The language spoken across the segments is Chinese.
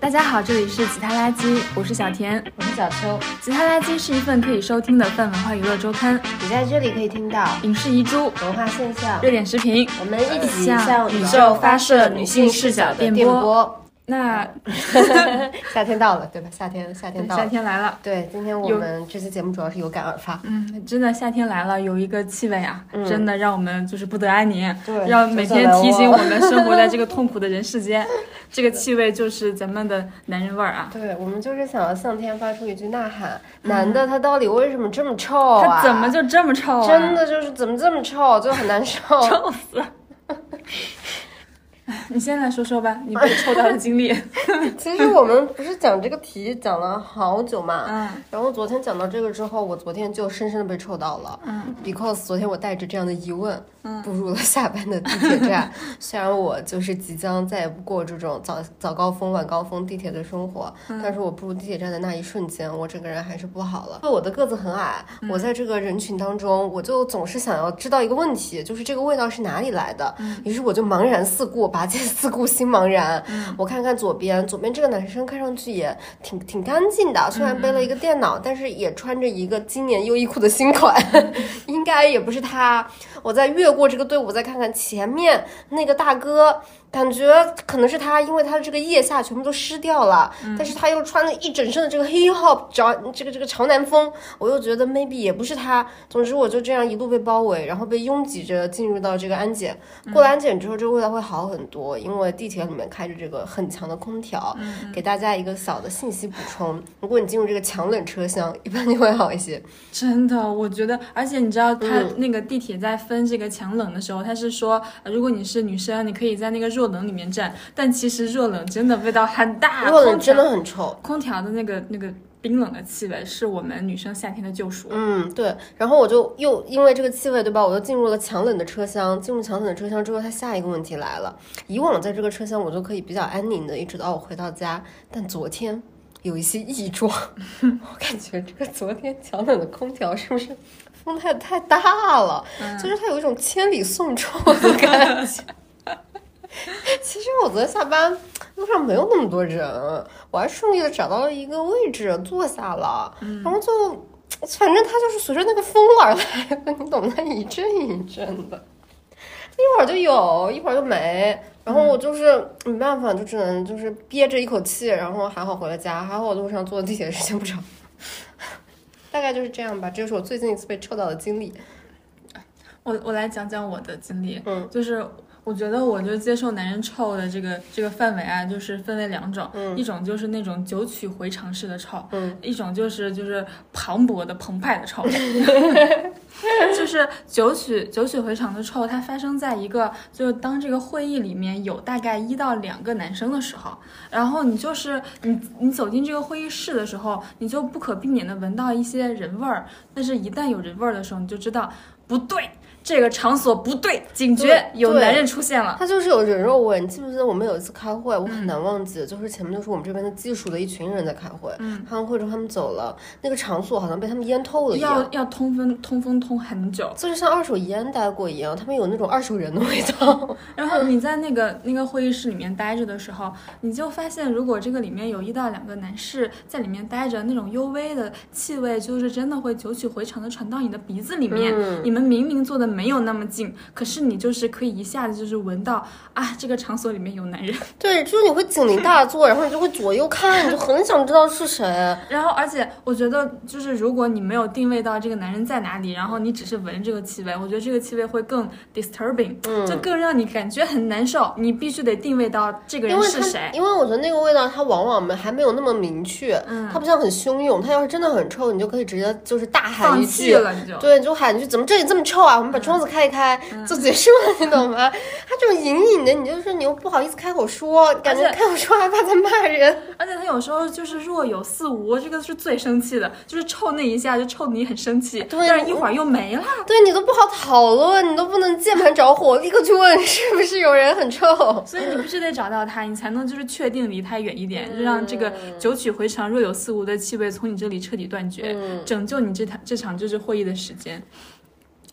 大家好，这里是吉他垃圾，我是小田。我是小秋，吉他垃圾是一份可以收听的泛文化娱乐周刊，你在这里可以听到影视遗珠、文化现象，热点视频，我们一起向向宇宙发射女性视角的电波。那 夏天到了，对吧？夏天，夏天到夏了。天来了，对，今天我们这期节目主要是有感而发，嗯，真的夏天来了，有一个气味啊，嗯真的让我们就是不得安宁，对让每天提醒我们生活在这个痛苦的人世间。这个气味就是咱们的男人味儿啊，对我们就是想要向天发出一句呐喊：男的他到底为什么这么臭他怎么就这么臭啊？真的就是怎么这么臭，就很难受。臭死！你先来说说吧，你被抽到的经历。其实我们不是讲这个题讲了好久嘛，嗯然后昨天讲到这个之后，我昨天就深深的被抽到了。嗯，because 昨天我带着这样的疑问，嗯步入了下班的地铁站。虽然我就是即将再也不过这种早早高峰、晚高峰地铁的生活，嗯但是我步入地铁站的那一瞬间，我整个人还是不好了。因为我的个子很矮，嗯我在这个人群当中，我就总是想要知道一个问题，就是这个味道是哪里来的。嗯于是我就茫然四顾，拔剑四顾心茫然。我看看左边，左边这个男生看上去也挺挺干净的，虽然背了一个电脑，但是也穿着一个今年优衣库的新款，应该也不是他。我再越过这个队伍，再看看前面那个大哥。感觉可能是他，因为他的这个腋下全部都湿掉了，但是他又穿了一整身的这个 hip hop 潮这个这个潮南风，我又觉得 maybe 也不是他。总之我就这样一路被包围，然后被拥挤着进入到这个安检。过了安检之后，这个味道会好很多，因为地铁里面开着这个很强的空调。给大家一个小的信息补充：如果你进入这个强冷车厢，一般就会好一些。真的，我觉得，而且你知道，它嗯那个地铁在分这个强冷的时候，他是说，呃如果你是女生，你可以在那个弱冷里面站，但其实弱冷真的味道很大，弱冷真的很臭。空调的那个那个冰冷的气味是我们女生夏天的救赎。嗯，对。然后我就又因为这个气味，对吧？我又进入了强冷的车厢。进入强冷的车厢之后，它下一个问题来了。以往在这个车厢，我就可以比较安宁的，一直到我回到家。但昨天有一些异状，我感觉这个昨天强冷的空调是不是风太太大了？就是它有一种千里送臭的感觉。其实我昨天下班路上没有那么多人，我还顺利的找到了一个位置坐下了，然后就反正它就是随着那个风而来的，你懂的，一阵一阵的，一会儿就有，一会儿就没。然后我就是没办法，就只能就是憋着一口气，然后还好回了家，还好我路上坐地铁时间不长，大概就是这样吧。这就是我最近一次被臭到的经历。我我来讲讲我的经历，嗯，就是我觉得我就接受男人臭的这个这个范围啊，就是分为两种，嗯一种就是那种九曲回肠式的臭，嗯，一种就是就是磅礴的澎湃的臭，就是九曲九曲回肠的臭，它发生在一个就是当这个会议里面有大概一到两个男生的时候，然后你就是你你走进这个会议室的时候，你就不可避免的闻到一些人味儿，但是一旦有人味儿的时候，你就知道不对。这个场所不对，警觉有男人出现了。他就是有人肉味。你记不记得我们有一次开会，我很难忘记，就是前面就是我们这边的技术的一群人在开会，嗯，开完会之后他们走了，那个场所好像被他们淹透了一样，要要通风通风通很久，就是像二手烟待过一样，他们有那种二手人的味道。然后你在那个那个会议室里面待着的时候，你就发现，如果这个里面有一到两个男士在里面待着，那种幽微的气味，就是真的会九曲回肠的传到你的鼻子里面。嗯你们明明坐的没有那么近，可是你就是可以一下子就是闻到啊，这个场所里面有男人。对，就是你会警铃大作，然后你就会左右看，你就很想知道是谁。然后，而且我觉得，就是如果你没有定位到这个男人在哪里，然后你只是闻这个气味，我觉得这个气味会更 disturbing，、嗯就更让你感觉很难受。你必须得定位到这个人是谁。因为我觉得那个味道它往往没还没有那么明确，嗯它不像很汹涌，它要是真的很臭，你就可以直接就是大喊放一句，弃了，你就对，你就喊一句怎么这里这么臭啊？我们把窗子开一开、嗯就结束了，你懂吗？他这种隐隐的，你就是你又不好意思开口说，感觉开口说害怕在骂人。而且他有时候就是若有似无，这个是最生气的，就是臭那一下就臭得你很生气，但是一会儿又没了。对你都不好讨论，你都不能键盘着火，立刻去问是不是有人很臭。所以你必须得找到他，你才能就是确定离他远一点，就让这个九曲回肠、若有似无的气味从你这里彻底断绝，嗯拯救你这场这场就是会议的时间。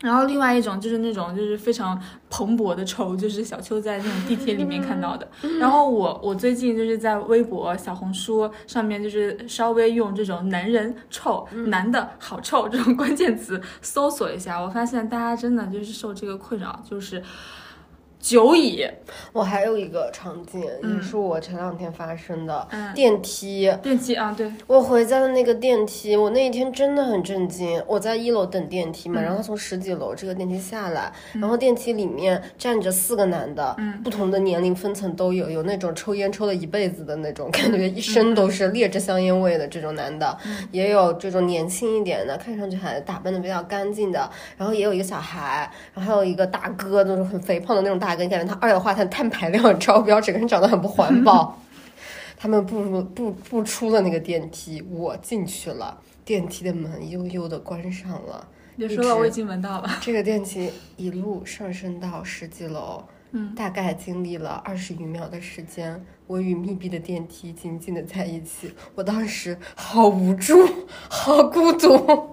然后另外一种就是那种就是非常蓬勃的臭，就是小秋在那种地铁里面看到的。然后我我最近就是在微博、小红书上面，就是稍微用这种“男人臭”“男的好臭”这种关键词搜索一下，我发现大家真的就是受这个困扰，就是久矣。我还有一个场景，也是我前两天发生的，嗯电梯。电梯啊，对，我回家的那个电梯，我那一天真的很震惊。我在一楼等电梯嘛，嗯然后他从十几楼这个电梯下来，然后电梯里面站着四个男的，嗯不同的年龄分层都有，有那种抽烟抽了一辈子的那种，感觉一身都是劣质香烟味的这种男的，嗯也有这种年轻一点的，看上去还打扮的比较干净的，然后也有一个小孩，然后还有一个大哥，那种很肥胖的那种大哥，你感觉他二氧化碳碳排量超标，整个人长得很不环保。他们步入步步出了那个电梯，我进去了，电梯的门悠悠的关上了。别说了，我已经闻到了。这个电梯一路上升到十几楼，嗯，大概经历了二十余秒的时间，我与密闭的电梯紧紧的在一起。我当时好无助，好孤独。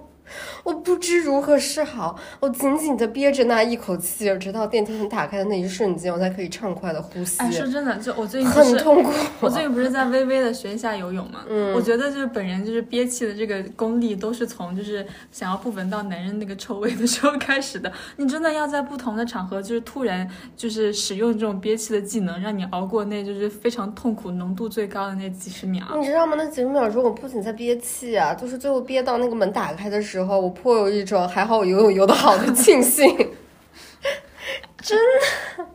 我不知如何是好，我紧紧的憋着那一口气，直到电梯门打开的那一瞬间，我才可以畅快的呼吸。哎，说真的，就我最近很痛苦。我最近不是在微微的学一下游泳嘛，嗯我觉得就是本人就是憋气的这个功力都是从就是想要不闻到男人那个臭味的时候开始的。你真的要在不同的场合，就是突然就是使用这种憋气的技能，让你熬过那就是非常痛苦、浓度最高的那几十秒。你知道吗？那几十秒钟，我不仅在憋气啊，就是最后憋到那个门打开的时候，我颇有一种还好我游泳游得好的庆幸。真 的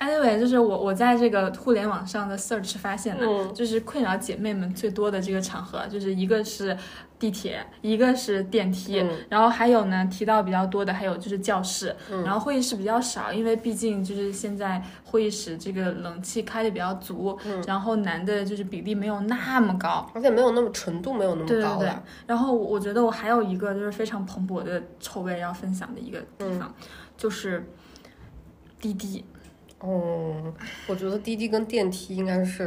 Anyway，就是我我在这个互联网上的 search 发现的，嗯就是困扰姐妹们最多的这个场合，就是一个是地铁，一个是电梯，嗯然后还有呢提到比较多的还有就是教室，嗯然后会议室比较少，因为毕竟就是现在会议室这个冷气开的比较足，嗯然后男的就是比例没有那么高。而且没有那么纯度，没有那么对对对。，然后我觉得我还有一个就是非常蓬勃的臭味要分享的一个地方，就是滴滴。哦，我觉得滴滴跟电梯应该是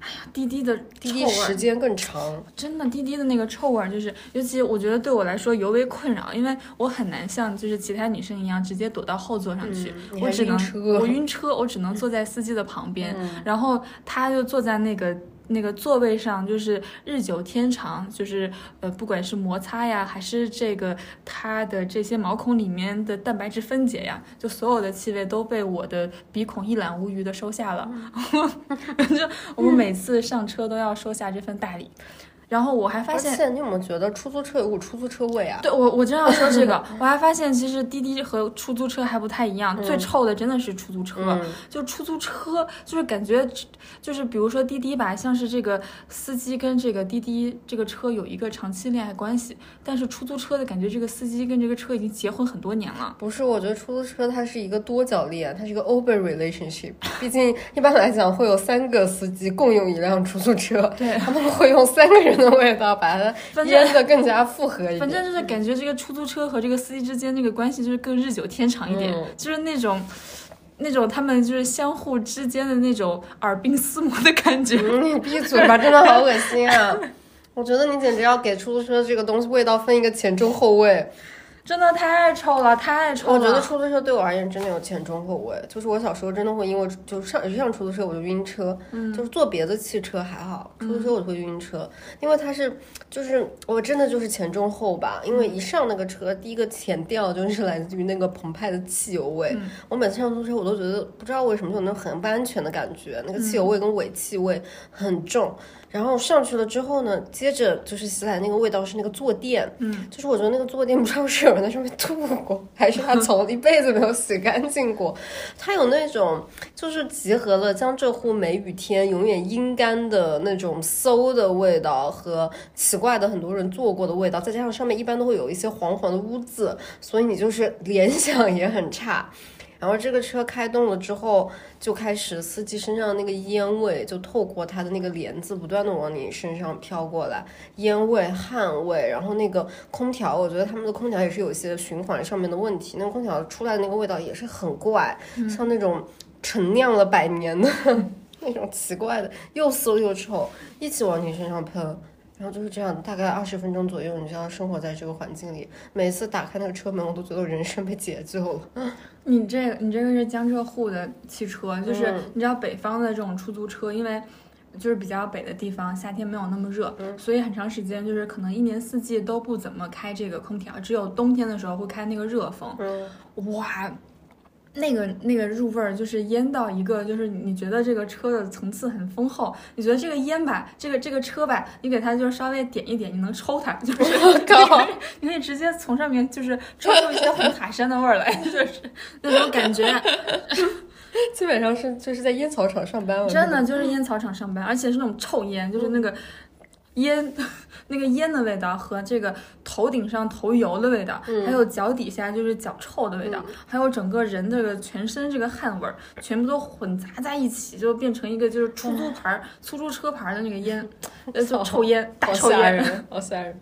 哎呀滴滴的滴滴时间更长。真的滴滴的那个臭味儿，就是尤其我觉得对我来说尤为困扰，因为我很难像就是其他女生一样直接躲到后座上去，嗯我只能晕车我晕车，我只能坐在司机的旁边，嗯然后他就坐在那个。那个座位上就是日久天长，就是呃，不管是摩擦呀，还是这个它的这些毛孔里面的蛋白质分解呀，就所有的气味都被我的鼻孔一览无余的收下了。就我们每次上车都要收下这份大礼。然后我还发而现，且你有没有觉得出租车有股出租车味啊？对我我正要说这个，我还发现其实滴滴和出租车还不太一样，最臭的真的是出租车。嗯，就出租车，就是感觉，就是比如说滴滴吧，像是这个司机跟这个滴滴这个车有一个长期恋爱关系，但是出租车的感觉，这个司机跟这个车已经结婚很多年了。不是，我觉得出租车它是一个多角恋，它是一个 open relationship。毕竟一般来讲会有三个司机共用一辆出租车，对他们会用三个人的味道把它腌的更加复合一点。反正就是感觉这个出租车和这个司机之间那个关系就是更日久天长一点，嗯就是那种。那种他们就是相互之间的那种耳鬓厮磨的感觉，嗯，你闭嘴吧，真的好恶心啊！我觉得你简直要给出租车这个东西味道分一个前中后味。真的太臭了，太臭了。我觉得出租车对我而言真的有前中后味，就是我小时候真的会因为就上一上出租车我就晕车，嗯。就是坐别的汽车还好，出租车我就会晕车，因为它是就是我真的就是前中后吧，因为一上那个车，第一个前调就是来自于那个澎湃的汽油味，嗯。我每次上出租车我都觉得不知道为什么就有那种很不安全的感觉，那个汽油味跟尾气味很重。然后上去了之后呢，接着就是洗来那个味道是那个坐垫，嗯，就是我觉得那个坐垫不知道是有人在上面吐过，还是他从一辈子没有洗干净过。它有那种就是集合了江浙沪梅雨天永远阴干的那种馊的味道和奇怪的很多人坐过的味道，再加上上面一般都会有一些黄黄的污渍，所以你就是联想也很差。然后这个车开动了之后，就开始司机身上的那个烟味就透过他的那个帘子不断的往你身上飘过来，烟味、汗味，然后那个空调，我觉得他们的空调也是有一些循环上面的问题，那个空调出来的那个味道也是很怪，像那种陈酿了百年的 那种奇怪的，又馊又臭，一起往你身上喷。然后就是这样，大概二十分钟左右，你就要生活在这个环境里。每次打开那个车门，我都觉得我人生被解救了。你这个你这个是江浙沪的汽车，就是嗯你知道北方的这种出租车，因为就是比较北的地方，夏天没有那么热，嗯所以很长时间就是可能一年四季都不怎么开这个空调，只有冬天的时候会开那个热风。嗯，哇，那个那个入味儿就是烟到一个，就是你觉得这个车的层次很丰厚，你觉得这个烟吧，这个这个车吧，你给它就是稍微点一点，你能抽它，就是靠你可以直接从上面就是抽出一些红塔山的味儿来，就是那种感觉，基本上是就是在烟草厂上班了。真的就是烟草厂上班，而且是那种臭烟，就是那个烟 那个烟的味道和这个头顶上头油的味道，还有脚底下就是脚臭的味道，还有整个人这个全身这个汗味儿，全部都混杂在一起，就变成一个就是出租牌儿、出租车牌儿的那个烟，呃，就臭烟，大好臭烟。吓人，好吓人。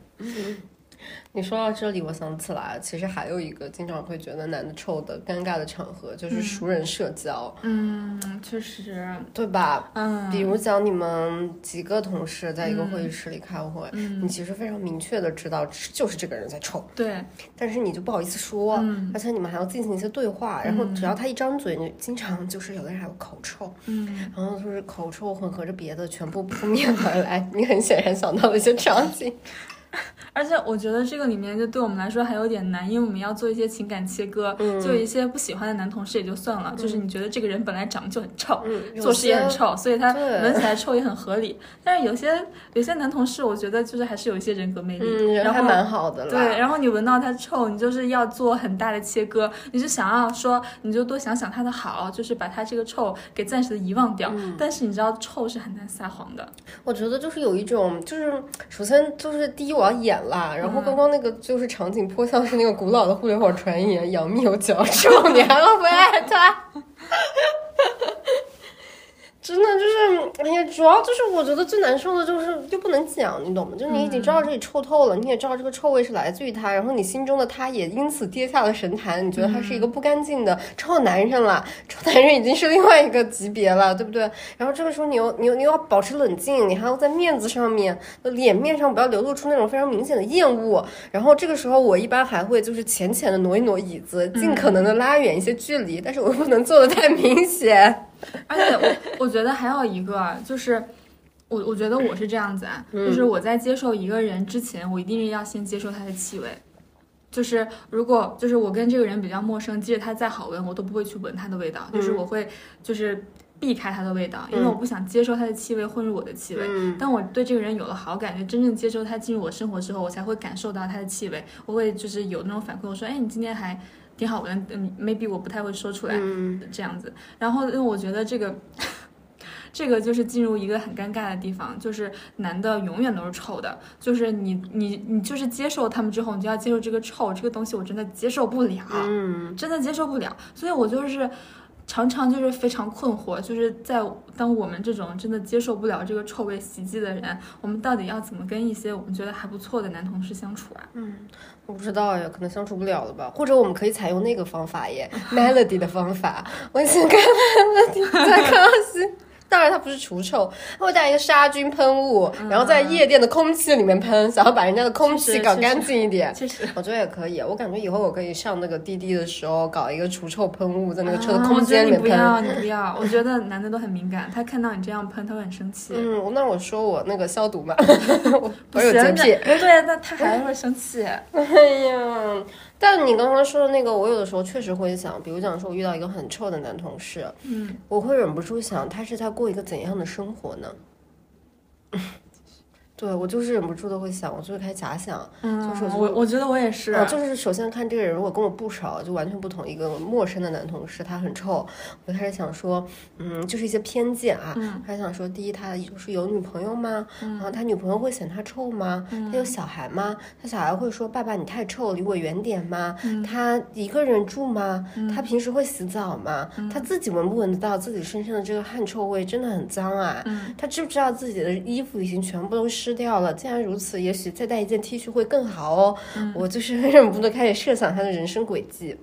你说到这里，我想起来，其实还有一个经常会觉得男的臭的尴尬的场合，就是熟人社交，嗯，确实，对吧？嗯，比如讲你们几个同事在一个会议室里开会，嗯你其实非常明确的知道就是这个人在臭，对，但是你就不好意思说，嗯而且你们还要进行一些对话，然后只要他一张嘴，你经常就是有的人还有口臭，嗯。然后就是口臭混合着别的全部扑面而来，你很显然想到了一些场景。而且我觉得这个里面就对我们来说还有点难，因为我们要做一些情感切割，嗯就有一些不喜欢的男同事也就算了，就是你觉得这个人本来长得就很臭，嗯，做事也很臭，所以他闻起来臭也很合理。但是有些有些男同事，我觉得就是还是有一些人格魅力，嗯，然后蛮好的啦。对，然后你闻到他臭，你就是要做很大的切割，你是想要说，你就多想想他的好，就是把他这个臭给暂时的遗忘掉。嗯但是你知道，臭是很难撒谎的。我觉得就是有一种，就是首先就是第一我要演啦，然嗯后刚刚那个就是场景颇像是那个古老的互联网传言，杨幂有脚臭，你还要不爱她？真的就是，哎呀，主要就是我觉得最难受的就是就不能讲，你懂吗？就是你已经知道这里臭透了，你也知道这个臭味是来自于他，然后你心中的他也因此跌下了神坛，你觉得他是一个不干净的臭男人了，臭男人已经是另外一个级别了，对不对？然后这个时候你又你又你又要保持冷静，你还要在面子上面、脸面上不要流露出那种非常明显的厌恶。然后这个时候我一般还会就是浅浅的挪一挪椅子，尽可能的拉远一些距离，但是我又不能做的太明显。而且我我觉得还有一个啊就是。我我觉得我是这样子啊，嗯就是我在接受一个人之前，我一定是要先接受他的气味。就是如果就是我跟这个人比较陌生，即使他再好闻，我都不会去闻他的味道，就是我会就是避开他的味道，因为我不想接受他的气味混入我的气味。嗯当我对这个人有了好感，就真正接受他进入我生活之后，我才会感受到他的气味，我会就是有那种反馈，我说，哎，你今天还挺好闻，嗯，maybe 我不太会说出来，嗯这样子。然后，因为我觉得这个。这个就是进入一个很尴尬的地方，就是男的永远都是臭的，就是你你你就是接受他们之后，你就要接受这个臭这个东西，我真的接受不了，嗯真的接受不了，所以我就是常常就是非常困惑，就是在当我们这种真的接受不了这个臭味袭击的人，我们到底要怎么跟一些我们觉得还不错的男同事相处啊？我不知道呀，可能相处不了了吧？或者我们可以采用那个方法耶，Melody 的方法。我以前看 Melody 在康熙。当然，它不是除臭，它会带一个杀菌喷雾，然后在夜店的空气里面喷，想要把人家的空气搞干净一点。确实，我觉得也可以，我感觉以后我可以上那个滴滴的时候搞一个除臭喷雾，在那个车的啊空间里面喷。不要，你不要。我觉得男的都很敏感，他看到你这样喷，他会很生气。嗯，那我说我那个消毒嘛，我 不 我有洁，癖。对，那他还会生气。哎呀，但你刚刚说的那个，我有的时候确实会想，比如讲说我遇到一个很臭的男同事，嗯，我会忍不住想，他是在过一个怎样的生活呢？对我就是忍不住的会想，我就会开始假想，嗯，就是我我觉得我也是。啊，就是首先看这个人如果跟我不熟，就完全不同一个陌生的男同事，他很臭，我就开始想说，嗯，就是一些偏见啊，嗯开始想说，第一，他就是有女朋友吗？然后他女朋友会嫌他臭吗？嗯他有小孩吗？他小孩会说爸爸你太臭，离我远点吗？嗯他一个人住吗？他平时会洗澡吗？嗯他自己闻不闻得到自己身上的这个汗臭味？真的很脏啊！嗯他知不知道自己的衣服已经全部都湿掉了？既然如此，也许再带一件 T 恤会更好哦。嗯我就是忍不住的开始设想他的人生轨迹。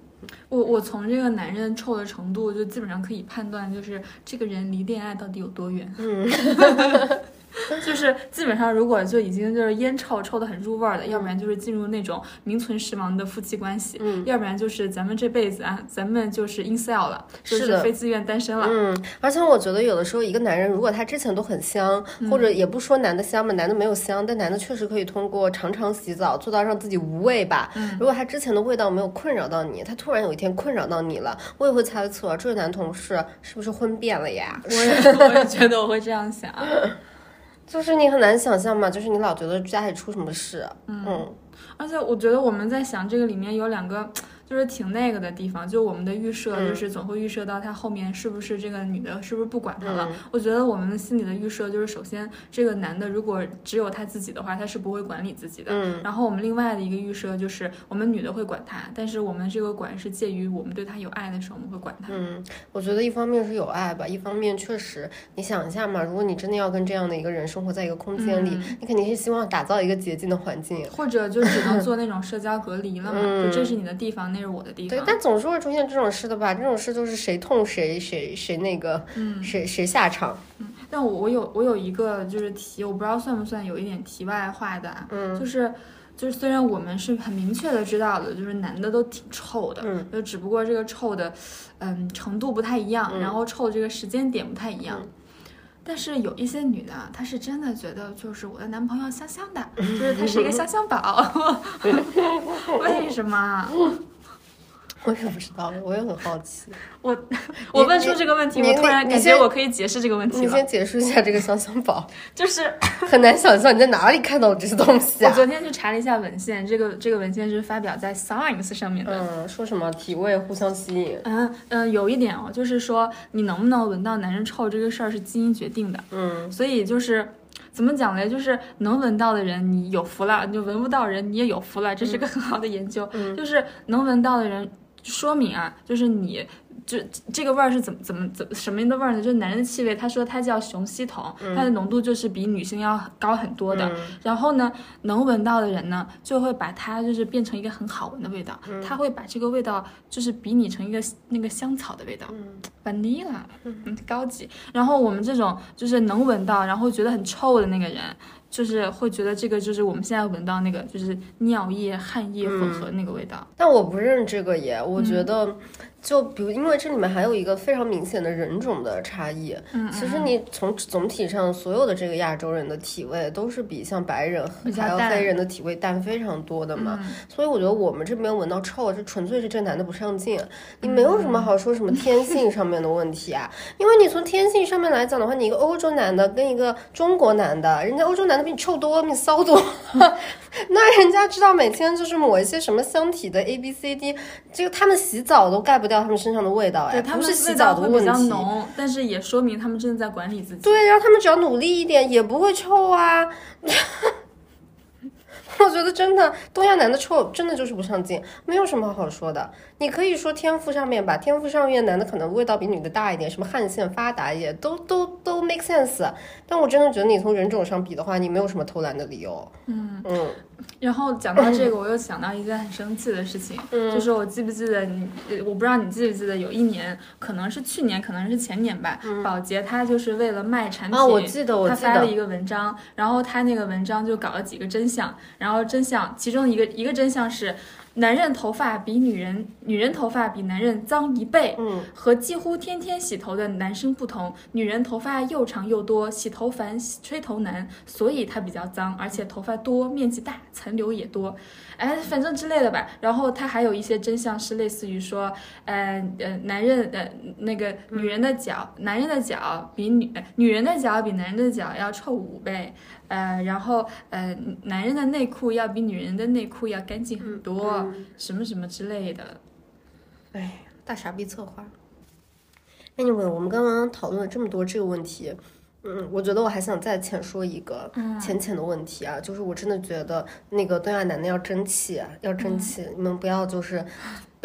我我从这个男人臭的程度，就基本上可以判断，就是这个人离恋爱到底有多远。嗯，就 是 就是基本上如果就已经就是烟臭臭的很入味儿的，要不然就是进入那种名存实亡的夫妻关系，嗯要不然就是咱们这辈子啊，咱们就是 incel 了，就是的非自愿单身了。嗯，而且我觉得有的时候一个男人如果他之前都很香，或者也不说男的香嘛，男的没有香，但男的确实可以通过常常洗澡做到让自己无味吧。嗯如果他之前的味道没有困扰到你，他突然有一天困扰到你了，我也会猜测这位男同事是不是婚变了呀？我也 我也觉得我会这样想。就是你很难想象嘛，就是你老觉得家里出什么事，嗯而且我觉得我们在想这个里面有两个。就是挺那个的地方，就我们的预设，嗯就是总会预设到他后面是不是这个女的，是不是不管他了。嗯我觉得我们心里的预设就是，首先这个男的如果只有他自己的话，他是不会管理自己的。嗯然后我们另外的一个预设就是，我们女的会管他，但是我们这个管是介于我们对他有爱的时候，我们会管他。嗯，我觉得一方面是有爱吧，一方面确实，你想一下嘛，如果你真的要跟这样的一个人生活在一个空间里，嗯你肯定是希望打造一个洁净的环境。或者就只能做那种社交隔离了嘛，嗯就这是你的地方，那是我的地对，方。但总是会出现这种事的吧？这种事就是谁痛谁谁谁那个，嗯谁谁下场。嗯但我我有我有一个就是题，我不知道算不算有一点题外话的啊，嗯就是就是虽然我们是很明确的知道的，就是男的都挺臭的，嗯就只不过这个臭的，嗯程度不太一样，嗯然后臭这个时间点不太一样。但是有一些女的，她是真的觉得就是我的男朋友香香的，就是他是一个香香宝 为什么？我也不知道，我也很好奇。我我问出这个问题，我突然感觉我可以解释这个问题了，你先解释一下这个香香宝，就是 很难想象你在哪里看到这些东西啊？我昨天去查了一下文献，这个这个文献是发表在 Science 上面的。嗯，说什么体味互相吸引？嗯嗯，有一点哦，就是说你能不能闻到男人臭这个事儿是基因决定的，嗯所以就是怎么讲嘞？就是能闻到的人你有福了，你闻不到人你也有福了，这是个很好的研究。嗯就是能闻到的人，说明啊，就是你。就这个味儿是怎么怎么怎么什么样的味儿呢？就是男人的气味，他说它叫雄烯酮，它的浓度就是比女性要高很多的。嗯然后呢，能闻到的人呢，就会把它就是变成一个很好闻的味道，嗯他会把这个味道就是比拟成一个那个香草的味道，嗯 vanilla，嗯，高级。然后我们这种就是能闻到，然后觉得很臭的那个人，就是会觉得这个就是我们现在闻到那个就是尿液、汗液混合那个味道。但我不认这个耶，我觉嗯得，就比如因为这里面还有一个非常明显的人种的差异。嗯，其实你从总体上所有的这个亚洲人的体味都是比像白人还有黑人的体味淡非常多的嘛，嗯所以我觉得我们这边闻到臭，这纯粹是这男的不上进，你没有什么好说什么天性 上面的问题啊，因为你从天性上面来讲的话，你一个欧洲男的跟一个中国男的，人家欧洲男的比你臭多，比你骚多，那人家知道每天就是抹一些什么香体的 A B C D，这个他们洗澡都盖不掉他们身上的味道，哎，对他们不是洗澡的比较题。浓，但是也说明他们真的在管理自己。对，然后他们只要努力一点，也不会臭啊。我觉得真的东亚男的臭，真的就是不上进，没有什么好说的。你可以说天赋上面吧，天赋上面男的可能味道比女的大一点，什么汗腺发达一点，都都都 make sense。但我真的觉得你从人种上比的话，你没有什么偷懒的理由。嗯。嗯。然后讲到这个，我又想到一件很生气的事情，嗯。就是我记不记得你，呃我不知道你记不记得，有一年，可能是去年，可能是前年吧，保洁他就是为了卖产品，嗯啊，我记得，我记得，他发了一个文章，然后他那个文章就搞了几个真相，然后真相其中一个一个真相是，男人头发比女人女人头发比男人脏一倍，嗯。和几乎天天洗头的男生不同，女人头发又长又多，洗头烦，吹头难，所以它比较脏，而且头发多，面积大，残留也多，哎，反正之类的吧。然后他还有一些真相是类似于说，呃呃，男人呃那个女人的脚，男人的脚比女呃女人的脚比男人的脚要臭五倍，呃，然后呃男人的内裤要比女人的内裤要干净很多，嗯什么什么之类的。哎，大傻逼策划。Anyway，我们刚刚讨论了这么多这个问题，嗯，我觉得我还想再浅说一个嗯浅浅的问题啊，就是我真的觉得那个东亚男的要争气啊，要争气，你们不要就是。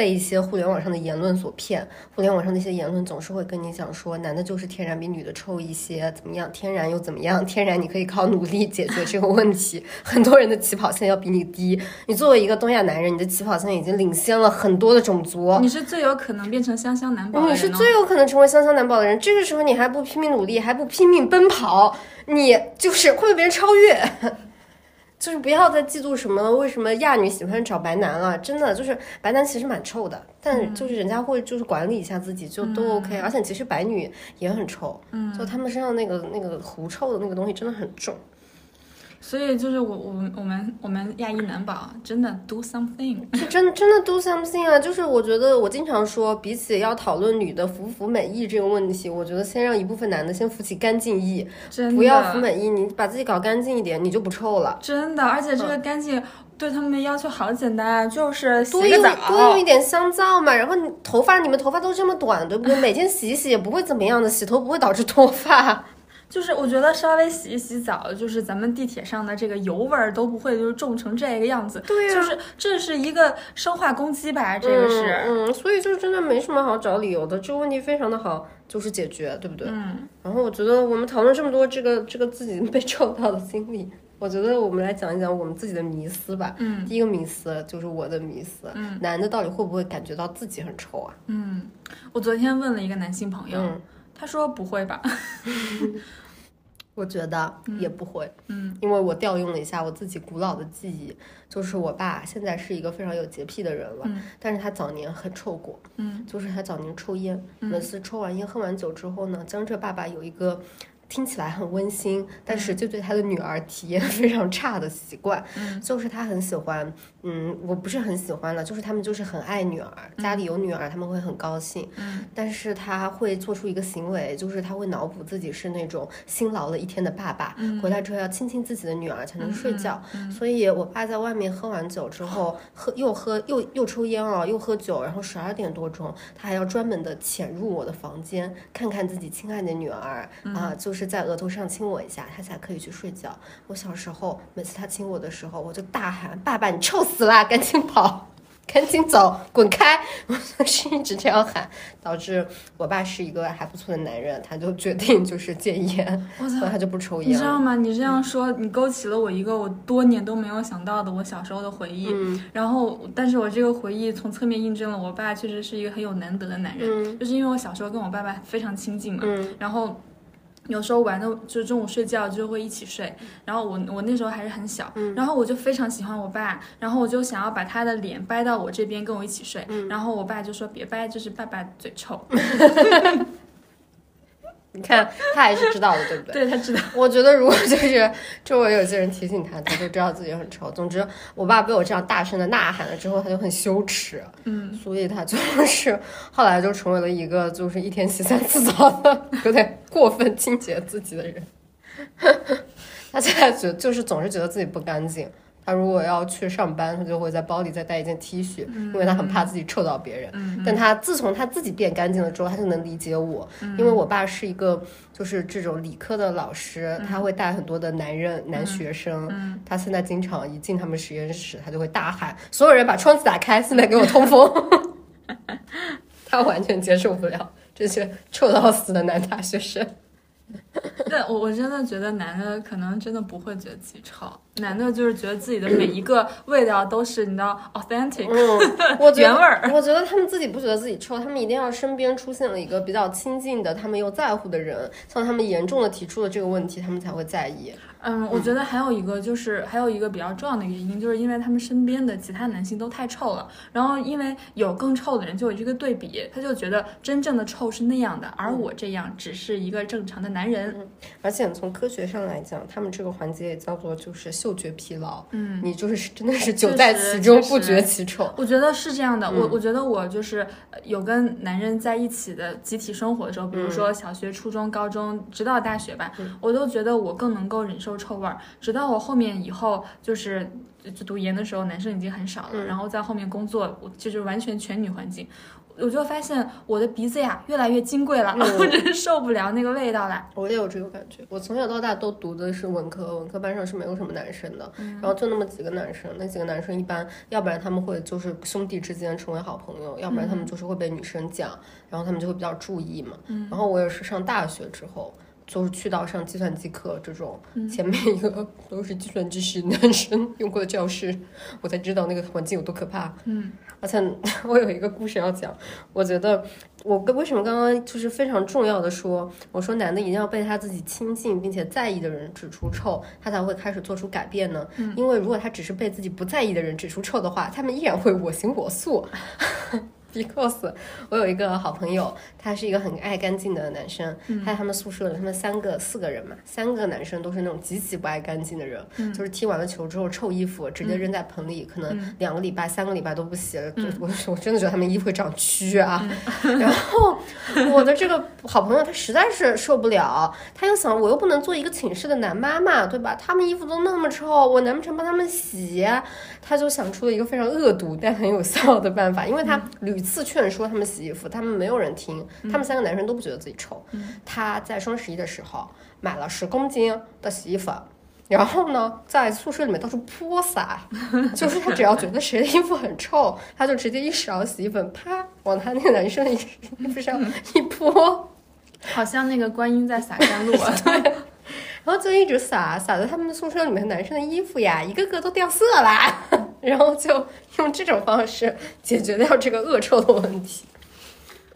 被一些互联网上的言论所骗。互联网上的一些言论总是会跟你讲说，男的就是天然比女的臭一些，怎么样？天然又怎么样？天然你可以靠努力解决这个问题。很多人的起跑线要比你低。你作为一个东亚男人，你的起跑线已经领先了很多的种族。你是最有可能变成香香男宝的人。你是最有可能成为香香男宝的人。这个时候你还不拼命努力，还不拼命奔跑，你就是会被别人超越。就是不要再嫉妒什么为什么亚女喜欢找白男了，真的就是白男其实蛮臭的，但就是人家会就是管理一下自己就都 OK，而且其实白女也很臭，嗯，就他们身上那个那个狐臭的那个东西真的很重。所以就是我我们我们我们亚裔男宝真的 do something，是真真的 do something 啊！就是我觉得我经常说，比起要讨论女的服不服美役这个问题，我觉得先让一部分男的先服起干净役，不要服美役，你把自己搞干净一点，你就不臭了。真的，而且这个干净对他们的要求好简单啊，就是多用多用一点香皂嘛，然后你头发你们头发都这么短，对不对？每天洗一洗也不会怎么样的，洗头不会导致脱发。就是我觉得稍微洗一洗澡，就是咱们地铁上的这个油味儿都不会就是重成这个样子。对呀，就是这是一个生化攻击吧，这个是。嗯，所以就真的没什么好找理由的，这个问题非常的好，就是解决，对不对？嗯。然后我觉得我们讨论这么多这个这个自己被臭到的经历，我觉得我们来讲一讲我们自己的迷思吧。嗯。第一个迷思就是我的迷思。嗯。男的到底会不会感觉到自己很臭啊？嗯，我昨天问了一个男性朋友，他说不会吧。我觉得也不会，嗯，因为我调用了一下我自己古老的记忆，就是我爸现在是一个非常有洁癖的人了，嗯，但是他早年很臭过，嗯，就是他早年抽烟，每次抽完烟喝完酒之后呢，江浙爸爸有一个。听起来很温馨，但是就对他的女儿体验非常差的习惯，就是他很喜欢，嗯，我不是很喜欢了，就是他们就是很爱女儿，家里有女儿他们会很高兴，嗯，但是他会做出一个行为，就是他会脑补自己是那种辛劳了一天的爸爸，回来之后要亲亲自己的女儿才能睡觉，所以我爸在外面喝完酒之后，喝又喝又又抽烟啊，又喝酒，然后十二点多钟他还要专门的潜入我的房间，看看自己亲爱的女儿啊，就是。是在额头上亲我一下，他才可以去睡觉。我小时候每次他亲我的时候，我就大喊：“爸爸，你臭死啦，赶紧跑，赶紧走，滚开！” 我是一直这样喊，导致我爸是一个还不错的男人，他就决定就是戒烟，我操，他就不抽烟。你知道吗？你这样说，你勾起了我一个我多年都没有想到的我小时候的回忆。嗯，然后，但是我这个回忆从侧面印证了我爸确实是一个很有难得的男人，就是因为我小时候跟我爸爸非常亲近嘛，嗯，然后。有时候玩的就中午睡觉就会一起睡，然后我我那时候还是很小，然后我就非常喜欢我爸，然后我就想要把他的脸掰到我这边跟我一起睡，然后我爸就说别掰，就是爸爸嘴臭。你看 他还是知道的，对不对？对他知道。我觉得如果就是周围有些人提醒他，他就知道自己很臭。总之，我爸被我这样大声的呐喊了之后，他就很羞耻，嗯，所以他就是后来就成为了一个就是一天洗三次澡的有点过分清洁自己的人。他现在觉就是总是觉得自己不干净。他如果要去上班，他就会在包里再带一件 T 恤，因为他很怕自己臭到别人。但他自从他自己变干净了之后，他就能理解我，因为我爸是一个就是这种理科的老师，他会带很多的男人男学生。他现在经常一进他们实验室，他就会大喊：“所有人把窗子打开，现在给我通风。”他完全接受不了这些臭到死的男大学生。对，我我真的觉得男的可能真的不会觉得自己臭，男的就是觉得自己的每一个味道都是你知道 authentic，我 原味儿。我觉得他们自己不觉得自己臭，他们一定要身边出现了一个比较亲近的，他们又在乎的人，像他们严重的提出了这个问题，他们才会在意。嗯，我觉得还有一个就是还有一个比较重要的原因，就是因为他们身边的其他男性都太臭了，然后因为有更臭的人，就有这个对比，他就觉得真正的臭是那样的，而我这样只是一个正常的男人。而且从科学上来讲，他们这个环节也叫做就是嗅觉疲劳。嗯，你就是真的是久在其中不觉其臭。我觉得是这样的，我我觉得我就是有跟男人在一起的集体生活的时候，比如说小学、初中、高中，直到大学吧，我都觉得我更能够忍受臭味儿。直到我后面以后就是就读研的时候，男生已经很少了，然后在后面工作，我就是完全全女环境。我就发现我的鼻子呀越来越金贵了，嗯我真是受不了那个味道了。我也有这个感觉。我从小到大都读的是文科，文科班上是没有什么男生的，嗯然后就那么几个男生，那几个男生一般，要不然他们会就是兄弟之间成为好朋友，要不然他们就是会被女生讲，然后他们就会比较注意嘛。然后我也是上大学之后。就是去到上计算机课这种，前面一个都是计算机系男生用过的教室，我才知道那个环境有多可怕。嗯，而且 我有一个故事要讲，我觉得我跟为什么刚刚就是非常重要的说，我说男的一定要被他自己亲近并且在意的人指出臭，他才会开始做出改变呢。因为如果他只是被自己不在意的人指出臭的话，他们依然会我行我素。Because 我有一个好朋友，他是一个很爱干净的男生，他在他们宿舍里，他们三个四个人嘛，三个男生都是那种极其不爱干净的人，就是踢完了球之后臭衣服直接扔在盆里，可能两个礼拜、三个礼拜都不洗了，就我我真的觉得他们衣服会长蛆啊。然后我的这个好朋友他实在是受不了，他又想我又不能做一个寝室的男妈妈，对吧？他们衣服都那么臭，我难不成帮他们洗？他就想出了一个非常恶毒但很有效的办法，因为他屡次劝说他们洗衣服，他们没有人听，他们三个男生都不觉得自己臭。他在双十一的时候买了十公斤的洗衣粉。然后呢，在宿舍里面到处泼洒，就是他只要觉得谁的衣服很臭，他就直接一勺洗衣粉啪往他那个男生的衣服上一泼，好像那个观音在洒甘露啊。然后就一直洒，洒在他们宿舍里面男生的衣服呀，一个个都掉色啦。然后就用这种方式解决掉这个恶臭的问题。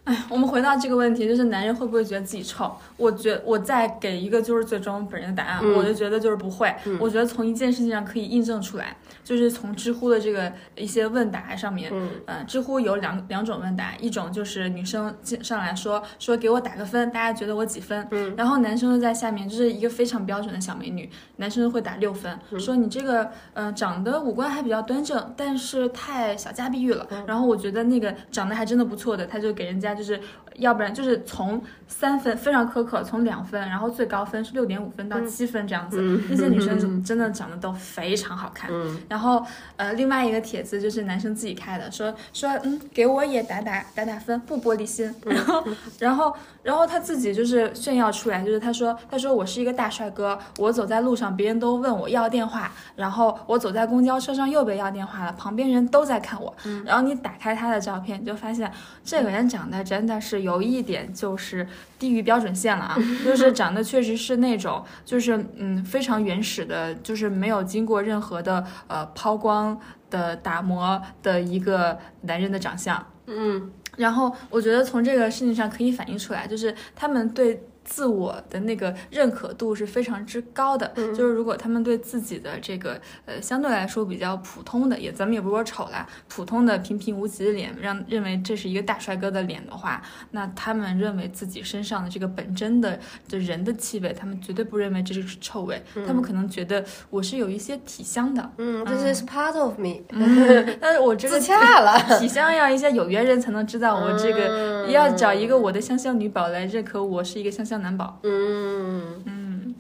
哎，我们回到这个问题，就是男人会不会觉得自己臭？我觉我再给一个就是最终本人的答案，嗯我就觉得就是不会。我觉得从一件事情上可以印证出来，就是从知乎的这个一些问答上面，嗯呃，知乎有两两种问答，一种就是女生上来说说给我打个分，大家觉得我几分？嗯然后男生就在下面，就是一个非常标准的小美女，男生会打六分，嗯说你这个呃长得五官还比较端正，但是太小家碧玉了。嗯然后我觉得那个长得还真的不错的，他就给人家就是，要不然就是从三分非常苛刻，从两分，然后最高分是六点五分到七分这样子。那些女生 真的长得都非常好看。嗯然后呃，另外一个帖子就是男生自己开的，说说嗯，给我也打打打打分，不玻璃心。然后然后然后他自己就是炫耀出来，就是他说他说我是一个大帅哥，我走在路上别人都问我要电话，然后我走在公交车上又被要电话了，旁边人都在看我。然后你打开他的照片，你就发现这个人长得真的是有一点就是低于标准线了啊，就是长得确实是那种就是嗯非常原始的，就是没有经过任何的呃抛光的打磨的一个男人的长相。嗯然后我觉得从这个事情上可以反映出来，就是他们对自我的那个认可度是非常之高的。就是如果他们对自己的这个呃相对来说比较普通的，也咱们也不是说丑啦，普通的平平无奇的脸，让认为这是一个大帅哥的脸的话，那他们认为自己身上的这个本真的的人的气味，他们绝对不认为这是臭味，他们可能觉得我是有一些体香的。嗯，This is part of me，嗯，但是我这个自洽了。体香要一些有缘人才能知道我这个，嗯要找一个我的香香女宝来认可我是一个香香男宝。嗯，嗯，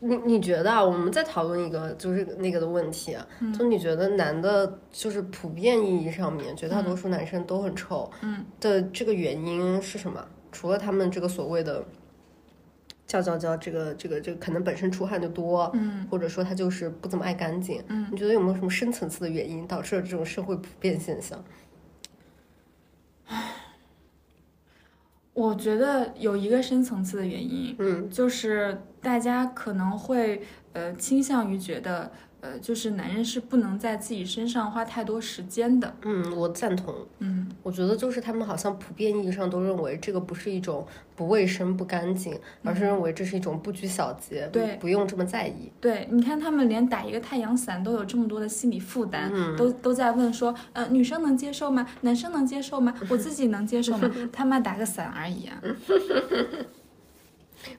你你觉得啊？我们再讨论一个就是那个的问题啊，就你觉得男的，就是普遍意义上面，绝大多数男生都很臭，嗯的这个原因是什么？除了他们这个所谓的。叫叫叫，这个这个这个可能本身出汗就多，嗯，或者说他就是不怎么爱干净，嗯，你觉得有没有什么深层次的原因导致了这种社会普遍现象？我觉得有一个深层次的原因，嗯。就是大家可能会呃倾向于觉得，呃，就是男人是不能在自己身上花太多时间的。嗯，我赞同。嗯我觉得就是他们好像普遍意义上都认为这个不是一种不卫生、不干净，而是认为这是一种不拘小节，对不用这么在意。对，你看他们连打一个太阳伞都有这么多的心理负担，都都在问说，呃，女生能接受吗？男生能接受吗？我自己能接受吗？他妈打个伞而已啊！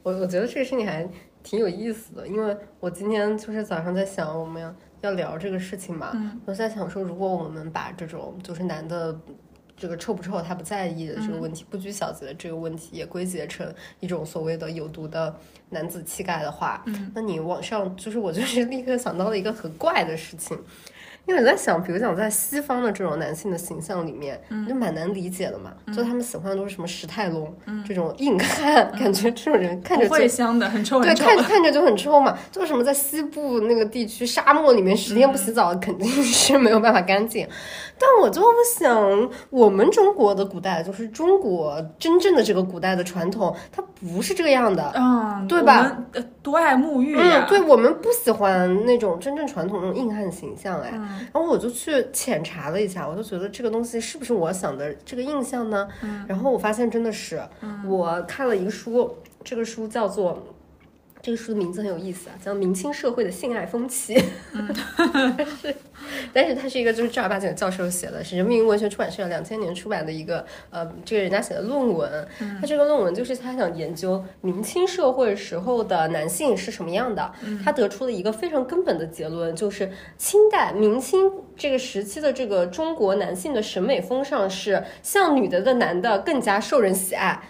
我我觉得这个事情还挺有意思的，因为我今天就是早上在想我们要要聊这个事情嘛，嗯我在想说，如果我们把这种就是男的。这个臭不臭，他不在意的这个问题，不拘小节的这个问题，也归结成一种所谓的有毒的男子气概的话，嗯那你往上，就是我就是立刻想到了一个很怪的事情，因为我在想，比如讲在西方的这种男性的形象里面，就蛮难理解的嘛。就他们喜欢的都是什么史泰龙、这种硬汉，感觉这种人看着不会香的，很臭对。看看着就很臭嘛。就是什么在西部那个地区沙漠里面十天不洗澡，肯定是没有办法干净。但我就想，我们中国的古代，就是中国真正的这个古代的传统，它不是这样的。嗯，对吧多爱沐浴嗯呀，，对我们不喜欢那种真正传统那种硬汉形象，哎，嗯然后我就去浅查了一下，我就觉得这个东西是不是我想的这个印象呢？嗯然后我发现真的是，我看了一个书，这个书叫做。这个书的名字很有意思啊，叫《明清社会的性爱风气》。但是他是一个就是正儿八经的教授写的，是人民文学出版社两千年出版的一个呃，这个人家写的论文。他这个论文就是他想研究明清社会时候的男性是什么样的。他得出了一个非常根本的结论，就是清代明清这个时期的这个中国男性的审美风尚是像女的的男的更加受人喜爱。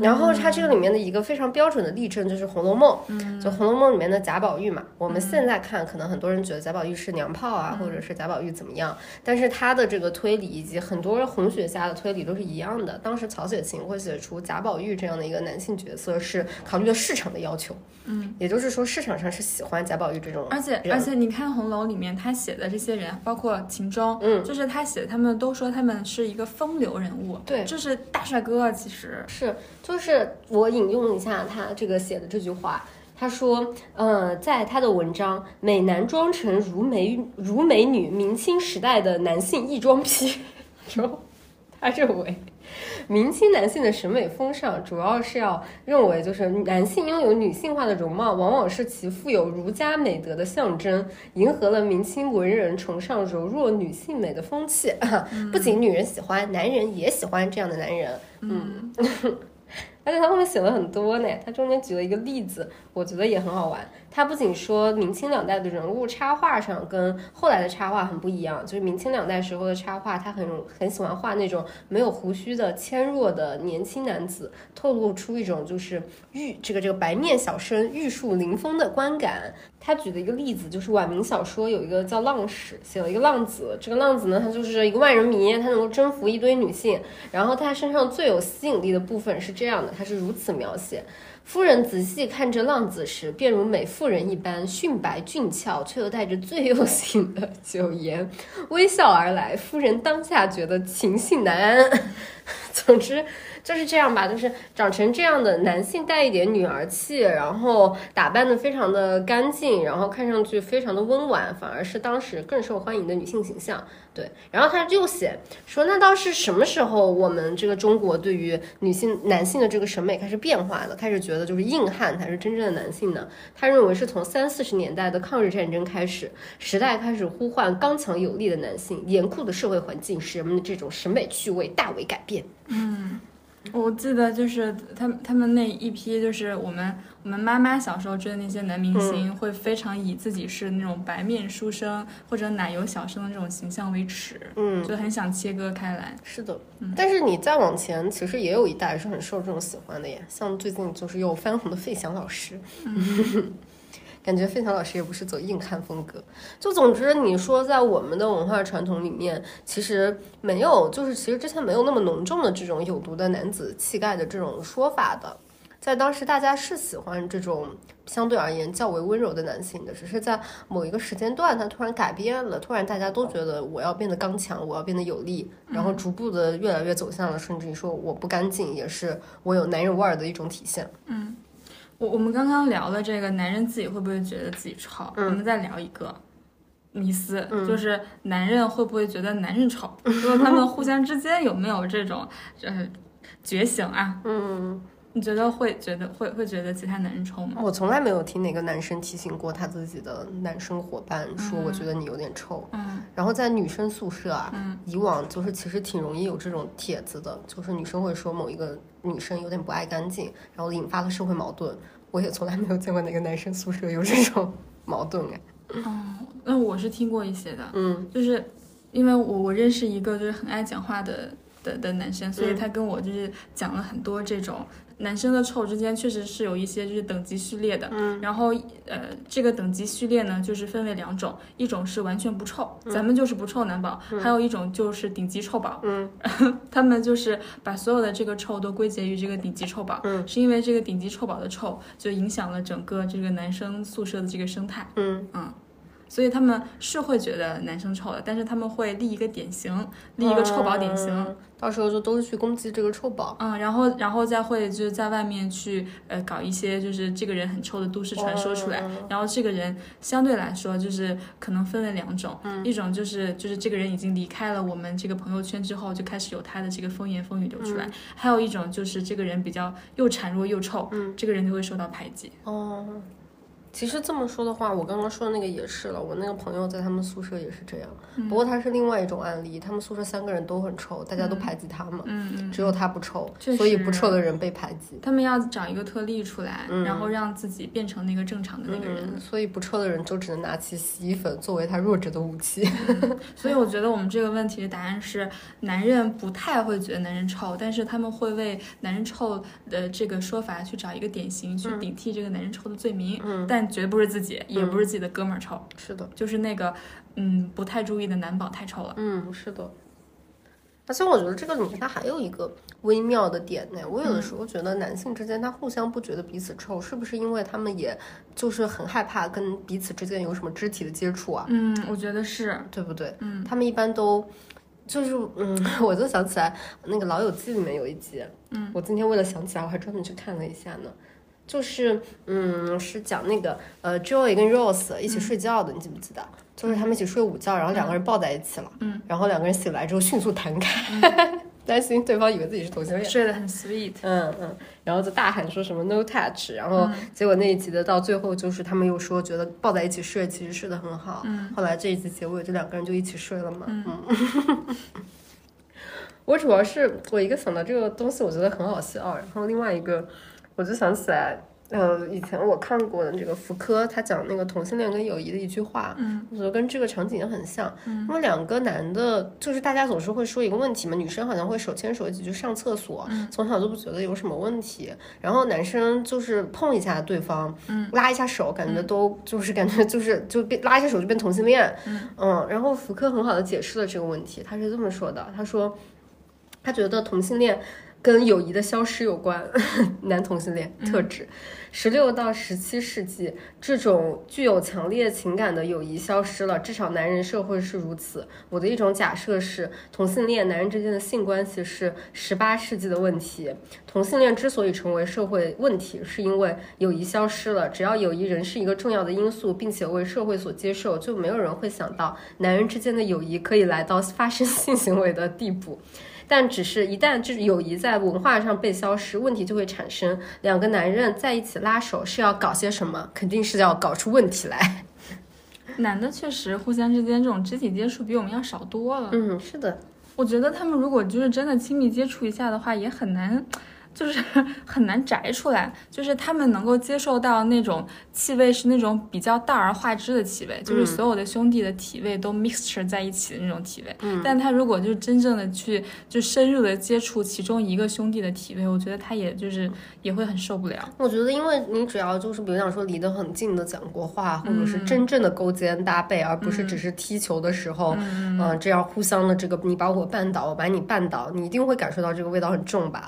然后他这个里面的一个非常标准的例证就是《红楼梦》，就《红楼梦》里面的贾宝玉嘛。我们现在看，可能很多人觉得贾宝玉是娘炮啊，或者是贾宝玉怎么样，但是他的这个推理以及很多红学家的推理都是一样的。当时曹雪芹会写出贾宝玉这样的一个男性角色，是考虑了市场的要求。嗯，也就是说市场上是喜欢贾宝玉这种，而且而且你看《红楼》里面他写的这些人，包括秦钟，嗯就是他写，他们都说他们是一个风流人物，对就是大帅哥，其实，是，就是我引用一下他这个写的这句话，他说，呃，在他的文章《美男装成如美如美女：明清时代的男性异装癖》中，他认为。明清男性的审美风尚主要是要认为，就是男性拥有女性化的容貌，往往是其富有儒家美德的象征，迎合了明清文人崇尚柔弱女性美的风气。不仅女人喜欢，男人也喜欢这样的男人。嗯，而且他后面写了很多呢，他中间举了一个例子，我觉得也很好玩。他不仅说明清两代的人物插画上跟后来的插画很不一样，就是明清两代时候的插画，他很很喜欢画那种没有胡须的纤弱的年轻男子，透露出一种就是玉这个这个白面小生玉树临风的观感。他举的一个例子就是晚明小说有一个叫浪史，写了一个浪子，这个浪子呢，他就是一个万人迷，他能够征服一堆女性，然后他身上最有吸引力的部分是这样的，他是如此描写。夫人仔细看着浪子时，便如美妇人一般，逊白俊俏，却又带着最用心的酒颜，微笑而来。夫人当下觉得情性难安。总之就是这样吧，就是长成这样的男性，带一点女儿气，然后打扮的非常的干净，然后看上去非常的温婉，反而是当时更受欢迎的女性形象。对，然后他就写说，那倒是什么时候我们这个中国对于女性、男性的这个审美开始变化了，开始觉得就是硬汉才是真正的男性呢？他认为是从三四十年代的抗日战争开始，时代开始呼唤刚强有力的男性，严酷的社会环境使人们的这种审美趣味大为改变。嗯我记得就是他们他们那一批，就是我们我们妈妈小时候追的那些男明星，会非常以自己是那种白面书生或者奶油小生的这种形象为耻，嗯，就很想切割开来。是的，但是你再往前，其实也有一代是很受这种喜欢的耶，像最近就是又翻红的费翔老师，感觉费翔老师也不是走硬汉风格。就总之，你说在我们的文化传统里面，其实没有，就是其实之前没有那么浓重的这种有毒的男子气概的这种说法的。在当时，大家是喜欢这种相对而言较为温柔的男性的，只是在某一个时间段，他突然改变了，突然大家都觉得我要变得刚强，我要变得有力，然后逐步的越来越走向了，甚至于说我不干净，也是我有男人味儿的一种体现。嗯我我们刚刚聊了这个男人自己会不会觉得自己丑，我们再聊一个迷思，就是男人会不会觉得男人丑？就是他们互相之间有没有这种呃觉醒啊？嗯，你觉得会觉得会会觉得其他男人臭吗？我从来没有听哪个男生提醒过他自己的男生伙伴说，我觉得你有点臭。嗯然后在女生宿舍啊，嗯以往就是其实挺容易有这种帖子的，就是女生会说某一个女生有点不爱干净，然后引发了社会矛盾。我也从来没有见过哪个男生宿舍有这种矛盾哎。哦那我是听过一些的，嗯就是因为我我认识一个就是很爱讲话的的的男生，所以他跟我就是讲了很多这种男生的臭之间确实是有一些就是等级序列的，嗯，然后呃，这个等级序列呢，就是分为两种，一种是完全不臭，咱们就是不臭男宝，还有一种就是顶级臭宝，嗯，他们就是把所有的这个臭都归结于这个顶级臭宝，嗯，是因为这个顶级臭宝的臭就影响了整个这个男生宿舍的这个生态，嗯。嗯。所以他们是会觉得男生臭的，但是他们会立一个典型，立一个臭宝典型，嗯到时候就都是去攻击这个臭宝。嗯，然后然后再会就是在外面去呃搞一些就是这个人很臭的都市传说出来，然后这个人相对来说就是可能分为两种，一种就是就是这个人已经离开了我们这个朋友圈之后就开始有他的这个风言风语流出来，还有一种就是这个人比较又孱弱又臭，这个人就会受到排挤。哦，其实这么说的话，我刚刚说的那个也是了。我那个朋友在他们宿舍也是这样，不过他是另外一种案例。他们宿舍三个人都很臭，大家都排挤他嘛，只有他不臭，所以不臭的人被排挤。他们要找一个特例出来，然后让自己变成那个正常的那个人。嗯，所以不臭的人就只能拿起洗衣粉作为他弱者的武器。所以我觉得我们这个问题的答案是，男人不太会觉得男人臭，但是他们会为男人臭的这个说法去找一个典型，去顶替这个男人臭的罪名，但绝不是自己，也不是自己的哥们儿臭，是的，就是那个嗯不太注意的男宝太臭了。嗯，是的。而且我觉得这个里面它还有一个微妙的点呢。我有的时候觉得男性之间他互相不觉得彼此臭，是不是因为他们也就是很害怕跟彼此之间有什么肢体的接触啊？嗯，我觉得是，对不对？嗯，他们一般都就是嗯，我就想起来那个《老友记》里面有一集，嗯，我今天为了想起来，我还专门去看了一下呢。就是嗯，是讲那个呃，Joey 跟 Rose 一起睡觉的，你记不记得？就是他们一起睡午觉，然后两个人抱在一起了，嗯，然后两个人醒来之后迅速弹开，担心对方以为自己是同性恋。睡得很 sweet。嗯嗯，然后就大喊说什么 no touch，然后结果那一集的到最后就是他们又说觉得抱在一起睡其实睡得很好，嗯，后来这一集结尾就两个人就一起睡了嘛，嗯，我主要是我一个想到这个东西我觉得很好笑，然后另外一个我就想起来。呃，以前我看过的这个福柯，他讲那个同性恋跟友谊的一句话，嗯，我觉得跟这个场景也很像。嗯，因为两个男的，就是大家总是会说一个问题嘛，女生好像会手牵手一起去上厕所，从小都不觉得有什么问题，然后男生就是碰一下对方，嗯，拉一下手，感觉都就是感觉就是就变拉一下手就变同性恋，嗯然后福柯很好的解释了这个问题，他是这么说的，他说他觉得同性恋。跟友谊的消失有关，男同性恋特指。十六到十七世纪，这种具有强烈情感的友谊消失了，至少男人社会是如此。我的一种假设是，同性恋男人之间的性关系是十八世纪的问题。同性恋之所以成为社会问题，是因为友谊消失了。只要友谊仍是一个重要的因素，并且为社会所接受，就没有人会想到男人之间的友谊可以来到发生性行为的地步。但只是一旦这友谊在文化上被消失，问题就会产生。两个男人在一起拉手是要搞些什么？肯定是要搞出问题来。男的确实互相之间这种肢体接触比我们要少多了。嗯，是的。我觉得他们如果就是真的亲密接触一下的话，也很难。就是 很难摘出来，就是他们能够接受到那种气味是那种比较淡而化之的气味，就是所有的兄弟的体味都 mixture 在一起的那种体味。嗯，但他如果就是真正的去就深入的接触其中一个兄弟的体味，我觉得他也就是也会很受不了。我觉得，因为你只要就是比如讲说离得很近的讲过话，或者是真正的勾肩搭背，而不是只是踢球的时候，嗯，这样互相的这个你把我绊倒，我把你绊倒，你一定会感受到这个味道很重吧？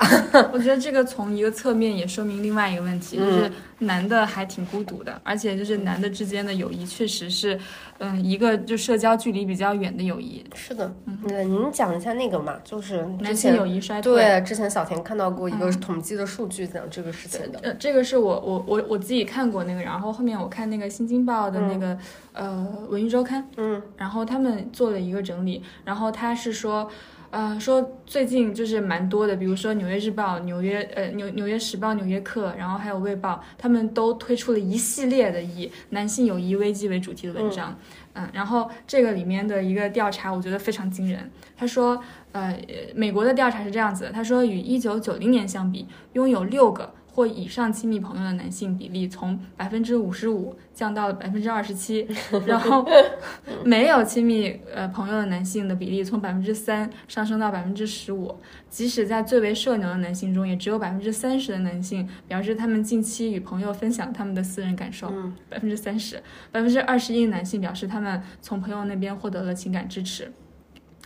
我觉得。这个从一个侧面也说明另外一个问题，就是男的还挺孤独的，而且就是男的之间的友谊确实是，嗯，一个就社交距离比较远的友谊。是的，嗯，您讲一下那个嘛，就是男性友谊衰退。对，之前小田看到过一个统计的数据讲这个事情的。呃，这个是我我我我自己看过那个，然后后面我看那个新京报的那个呃文艺周刊，嗯，然后他们做了一个整理，然后他是说。呃，说最近就是蛮多的，比如说《纽约日报》、纽约呃纽纽约时报、纽约客，然后还有《卫报》，他们都推出了一系列的以男性友谊危机为主题的文章。嗯，然后这个里面的一个调查，我觉得非常惊人。他说，呃，美国的调查是这样子的，他说与一九九零年相比，拥有六个或以上亲密朋友的男性比例从百分之五十五降到了百分之二十七，然后没有亲密呃朋友的男性的比例从百分之三上升到百分之十五。即使在最为社牛的男性中，也只有百分之三十的男性表示他们近期与朋友分享他们的私人感受，百分之三十，百分之二十一的男性表示他们从朋友那边获得了情感支持。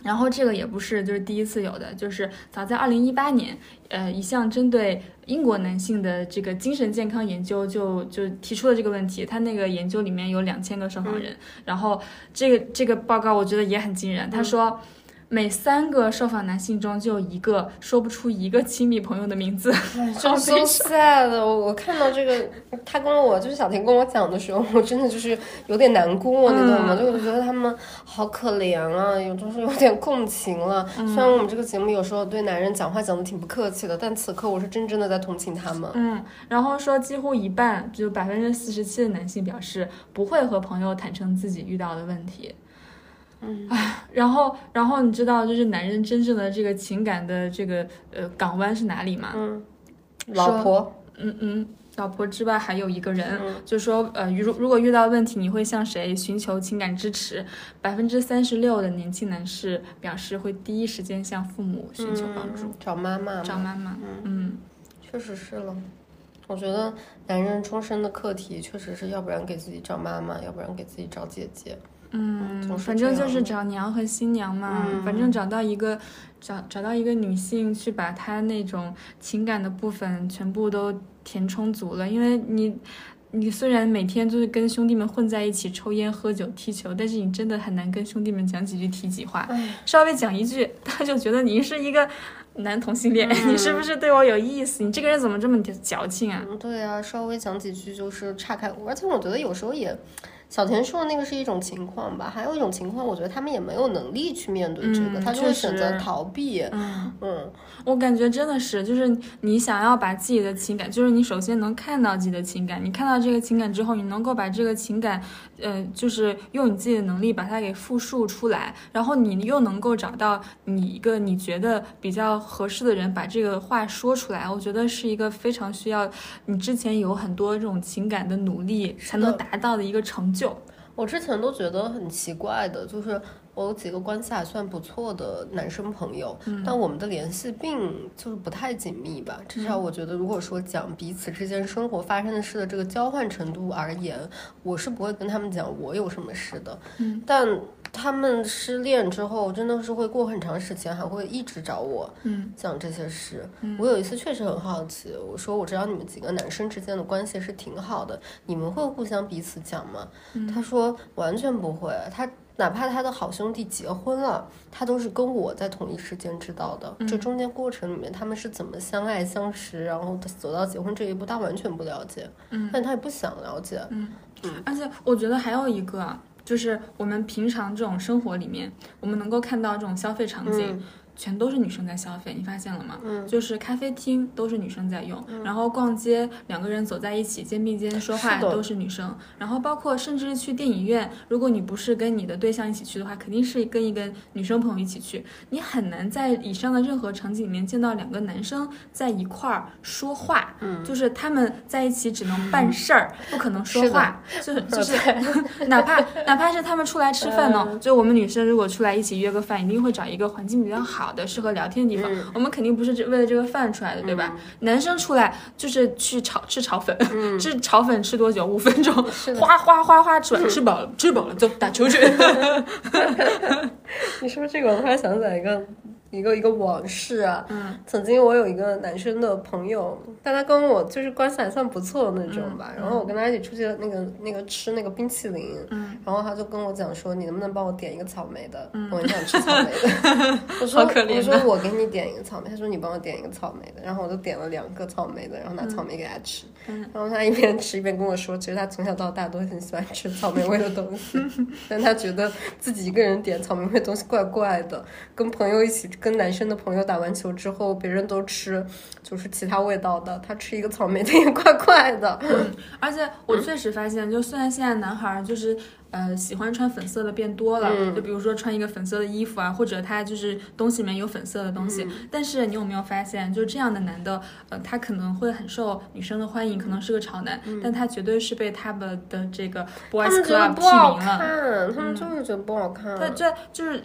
然后这个也不是就是第一次有的，就是早在二零一八年，呃，一项针对英国男性的这个精神健康研究就就提出了这个问题。他那个研究里面有两千个受访人，然后这个这个报告我觉得也很惊人，他说。每三个受访男性中就有一个说不出一个亲密朋友的名字，就 so sad。我我看到这个，他跟我就是小婷跟我讲的时候，我真的就是有点难过，你懂吗？就我觉得他们好可怜啊，有就是有点共情了。虽然我们这个节目有时候对男人讲话讲的挺不客气的，但此刻我是真正的在同情他们。嗯，然后说几乎一半，就百分之四十七的男性表示不会和朋友坦诚自己遇到的问题。唉，然后，然后你知道，就是男人真正的这个情感的这个呃港湾是哪里吗？嗯，老婆，嗯嗯，老婆之外还有一个人，就说呃，如如果遇到问题，你会向谁寻求情感支持？百分之三十六的年轻男士表示会第一时间向父母寻求帮助，找妈妈，找妈妈。嗯，确实是了。我觉得男人终身的课题确实是要不然给自己找妈妈，要不然给自己找姐姐。嗯，反正就是找娘和新娘嘛，反正找到一个，找找到一个女性去把她那种情感的部分全部都填充足了。因为你，你虽然每天就是跟兄弟们混在一起抽烟喝酒踢球，但是你真的很难跟兄弟们讲几句体己话。稍微讲一句，他就觉得你是一个男同性恋，你是不是对我有意思？你这个人怎么这么矫情啊？对啊，稍微讲几句就是岔开，而且我觉得有时候也。小田说的那个是一种情况吧，还有一种情况，我觉得他们也没有能力去面对这个，他就会选择逃避。嗯嗯，我感觉真的是，就是你想要把自己的情感，就是你首先能看到自己的情感，你看到这个情感之后，你能够把这个情感，呃，就是用你自己的能力把它给复述出来，然后你又能够找到你一个你觉得比较合适的人把这个话说出来，我觉得是一个非常需要你之前有很多这种情感的努力才能达到的一个成就。我之前都觉得很奇怪的，就是我有几个关系还算不错的男生朋友，但我们的联系并就是不太紧密吧。至少我觉得，如果说讲彼此之间生活发生的事的这个交换程度而言，我是不会跟他们讲我有什么事的。嗯，但。他们失恋之后，真的是会过很长时间，还会一直找我，嗯，讲这些事。我有一次确实很好奇，我说我知道你们几个男生之间的关系是挺好的，你们会互相彼此讲吗？他说完全不会，他哪怕他的好兄弟结婚了，他都是跟我在同一时间知道的。这中间过程里面，他们是怎么相爱相识，然后走到结婚这一步，他完全不了解，嗯，但他也不想了解，嗯嗯，而且我觉得还有一个。就是我们平常这种生活里面，我们能够看到这种消费场景。全都是女生在消费，你发现了吗？嗯，就是咖啡厅都是女生在用，然后逛街两个人走在一起肩并肩说话都是女生，然后包括甚至去电影院，如果你不是跟你的对象一起去的话，肯定是跟一个女生朋友一起去，你很难在以上的任何场景里面见到两个男生在一块儿说话，嗯，就是他们在一起只能办事儿，不可能说话，就是就是 哪怕哪怕是他们出来吃饭呢，就我们女生如果出来一起约个饭，一定会找一个环境比较好。好的，适合聊天的地方，我们肯定不是为了这个饭出来的，对吧？男生出来就是去炒吃炒粉，吃炒粉吃多久？五分钟，哗哗哗哗吃完，吃饱了，吃饱了，走打球去。你说这个，我突然想起来一个。一个一个往事啊，嗯，曾经我有一个男生的朋友，但他跟我就是关系还算不错的那种吧。然后我跟他一起出去那个那个吃那个冰淇淋，嗯，然后他就跟我讲说，你能不能帮我点一个草莓的？我很想吃草莓的。我说我说我给你点一个草莓。他说你帮我点一个草莓的。然后我就点了两个草莓的，然后拿草莓给他吃。然后他一边吃一边跟我说，其实他从小到大都很喜欢吃草莓味的东西，但他觉得自己一个人点草莓味东西怪怪的，跟朋友一起。跟男生的朋友打完球之后，别人都吃就是其他味道的，他吃一个草莓的也 怪怪的。而且我确实发现，就虽然现在男孩就是。呃喜欢穿粉色的变多了，嗯就比如说穿一个粉色的衣服啊，或者他就是东西里面有粉色的东西。但是你有没有发现，就这样的男的，呃，他可能会很受女生的欢迎，可能是个潮男，但他绝对是被他们的这个 boys 们觉得 club 不好提名了。看，他们就是觉得不好看。他这就是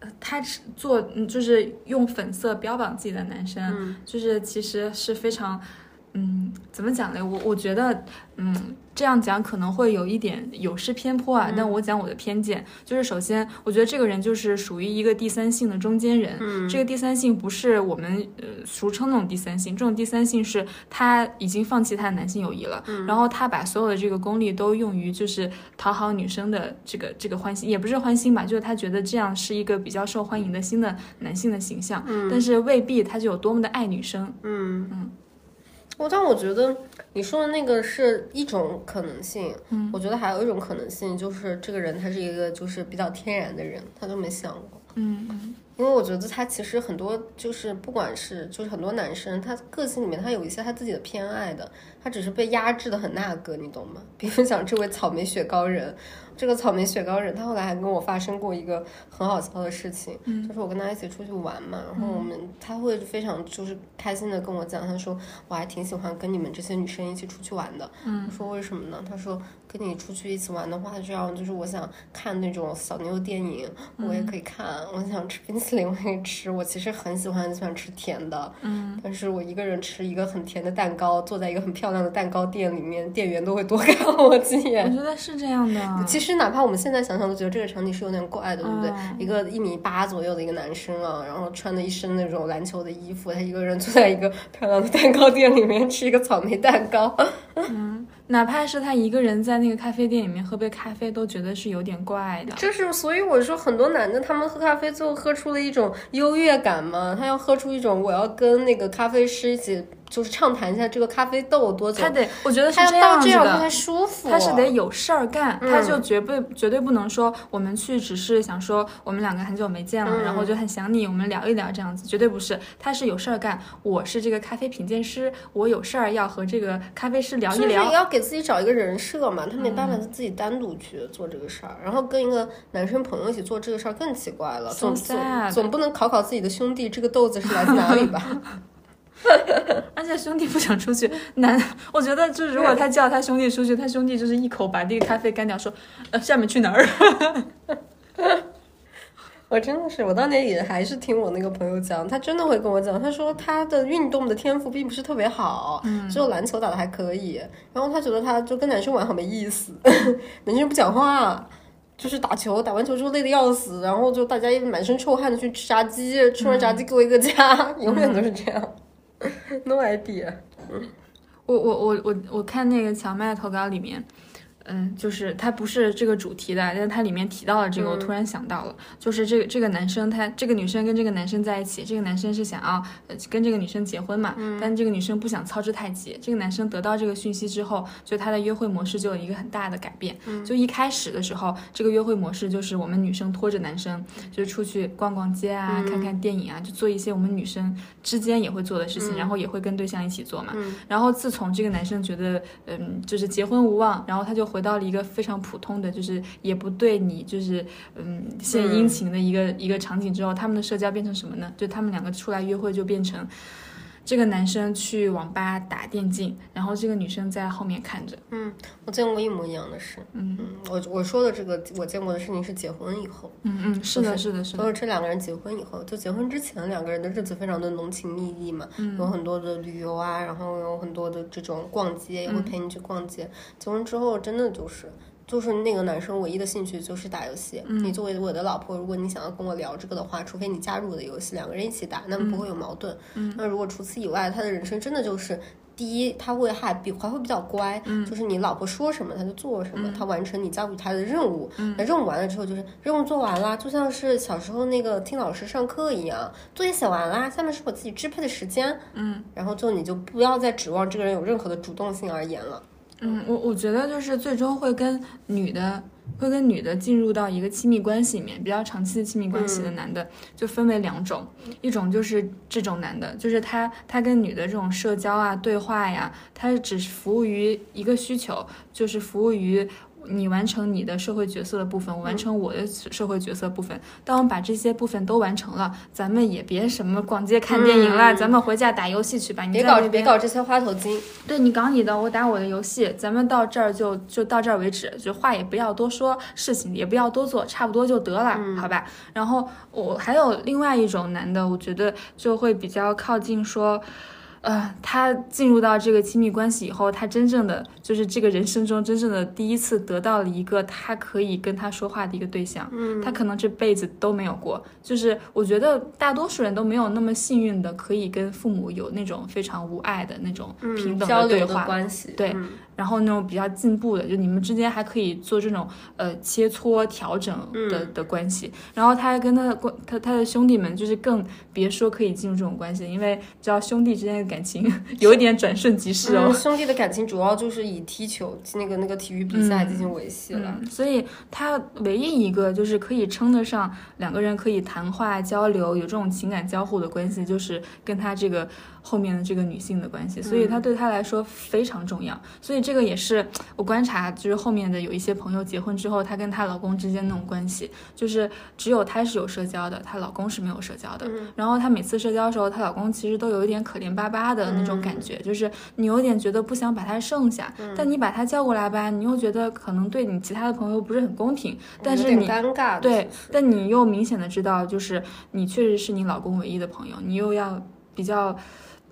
呃，他是做嗯，就是用粉色标榜自己的男生，嗯就是其实是非常，嗯，怎么讲嘞？我我觉得，嗯，这样讲可能会有一点有失偏颇啊。但我讲我的偏见，就是首先，我觉得这个人就是属于一个第三性的中间人。嗯这个第三性不是我们呃俗称那种第三性，这种第三性是他已经放弃他的男性友谊了，然后他把所有的这个功力都用于就是讨好女生的这个这个欢心，也不是欢心吧，就是他觉得这样是一个比较受欢迎的新的男性的形象，但是未必他就有多么的爱女生。嗯嗯，我但我觉得你说的那个是一种可能性，嗯，我觉得还有一种可能性就是这个人他是一个就是比较天然的人，他都没想过。嗯嗯因为我觉得他其实很多就是不管是就是很多男生，他个性里面他有一些他自己的偏爱的，他只是被压制的很那个，你懂吗？比如讲这位草莓雪糕人，这个草莓雪糕人，他后来还跟我发生过一个很好笑的事情，就是我跟他一起出去玩嘛，然后我们他会非常就是开心的跟我讲，他说我还挺喜欢跟你们这些女生一起出去玩的，我说为什么呢？他说跟你出去一起玩的话，这样就是我想看那种小妞电影，我也可以看，我想吃冰淇淋，我也可以吃。我其实很喜欢很喜欢吃甜的，嗯，但是我一个人吃一个很甜的蛋糕，坐在一个很漂亮的蛋糕店里面，店员都会多 看我几眼我。觉得是这样的。其实哪怕我们现在想想，都觉得这个场景是有点怪的，对不对？嗯一个一米八左右的一个男生啊，然后穿的一身那种篮球的衣服，他一个人坐在一个漂亮的蛋糕店里面吃一个草莓蛋糕。哪怕是他一个人在那个咖啡店里面喝杯咖啡，都觉得是有点怪的。就是所以我说很多男的他们喝咖啡最后喝出了一种优越感嘛，他要喝出一种我要跟那个咖啡师一起就是畅谈一下这个咖啡豆有多久他，得，我觉得是他要到这样他才。舒服。他是得有事儿干，嗯他就绝对绝对不能说我们去只是想说我们两个很久没见了，嗯然后就很想你，我们聊一聊这样子，绝对不是。他是有事儿干，我是这个咖啡品鉴师，我有事儿要和这个咖啡师聊一聊就是聊。要给自己找一个人设嘛，他没办嗯法，自己单独去做这个事儿，然后跟一个男生朋友一起做这个事儿更奇怪了，总总总不能考考自己的兄弟，这个豆子是来自哪里吧？而且兄弟不想出去，男，我觉得就如果他叫他兄弟出去，他兄弟就是一口把这个咖啡干掉，说，呃，下面去哪儿？我真的是，我当年也还是听我那个朋友讲，他真的会跟我讲，他说他的运动的天赋并不是特别好，只有篮球打的还可以。然后他觉得他就跟男生玩好没意思，男生不讲话，就是打球，打完球之后累得要死，然后就大家一满身臭汗的去吃炸鸡，吃完炸鸡给我一个家，永远都是这样。No idea。我我我我我看那个荞麦投稿里面，嗯，就是它不是这个主题的，但是它里面提到了这个，我突然想到了，就是这个这个男生他这个女生跟这个男生在一起，这个男生是想要呃跟这个女生结婚嘛，但这个女生不想操之太急。这个男生得到这个讯息之后，就他的约会模式就有一个很大的改变。就一开始的时候，这个约会模式就是我们女生拖着男生，就是出去逛逛街啊，看看电影啊，就做一些我们女生之间也会做的事情，然后也会跟对象一起做嘛。然后自从这个男生觉得，嗯，就是结婚无望，然后他就回到了一个非常普通的，就是也不对你就是嗯献殷勤的一个、一个场景之后，他们的社交变成什么呢？就他们两个出来约会就变成。这个男生去网吧打电竞，然后这个女生在后面看着。嗯我见过一模一样的事。嗯我我说的这个我见过的事情是结婚以后。嗯嗯，是的，是的，是的。都是这两个人结婚以后，就结婚之前两个人的日子非常的浓情蜜意嘛，有很多的旅游啊，然后有很多的这种逛街，也会陪你去逛街。结婚之后真的就是。就是那个男生唯一的兴趣就是打游戏。你作为我的老婆，如果你想要跟我聊这个的话，除非你加入我的游戏，两个人一起打，那么不会有矛盾。那如果除此以外，他的人生真的就是第一，他会还比还会比较乖，就是你老婆说什么他就做什么，他完成你交给他的任务。那任务完了之后，就是任务做完啦，就像是小时候那个听老师上课一样，作业写完啦，下面是我自己支配的时间。嗯，然后就你就不要再指望这个人有任何的主动性而言了。嗯，我我觉得就是最终会跟女的，会跟女的进入到一个亲密关系里面，比较长期的亲密关系的男的，就分为两种，一种就是这种男的，就是他他跟女的这种社交啊、对话呀，他只是服务于一个需求，就是服务于。你完成你的社会角色的部分，我完成我的社会角色部分。当我们把这些部分都完成了，咱们也别什么逛街看电影了，嗯咱们回家打游戏去吧。你别搞别搞这些花头精。对你搞你的，我打我的游戏，咱们到这儿就就到这儿为止，就话也不要多说，事情也不要多做，差不多就得了，好吧？然后我还有另外一种男的，我觉得就会比较靠近说。呃，他进入到这个亲密关系以后，他真正的就是这个人生中真正的第一次得到了一个他可以跟他说话的一个对象，嗯。他可能这辈子都没有过。就是我觉得大多数人都没有那么幸运的可以跟父母有那种非常无爱的那种平等的的对话，关系，对嗯然后那种比较进步的，就你们之间还可以做这种呃切磋调整的、的关系。然后他还跟他的关他他的兄弟们，就是更别说可以进入这种关系，因为知道兄弟之间的感情 有一点转瞬即逝哦。嗯兄弟的感情主要就是以踢球那个那个体育比赛进行维系了。嗯，所以他唯一一个就是可以称得上两个人可以谈话交流，有这种情感交互的关系，就是跟他这个后面的这个女性的关系，所以他对他来说非常重要。所以这个也是我观察，就是后面的有一些朋友结婚之后，她跟她老公之间那种关系，就是只有她是有社交的，她老公是没有社交的。然后她每次社交的时候，她老公其实都有一点可怜巴巴的那种感觉，就是你有点觉得不想把他剩下，但你把他叫过来吧，你又觉得可能对你其他的朋友不是很公平，但是你尴尬，对，但你又明显的知道，就是你确实是你老公唯一的朋友，你又要比较，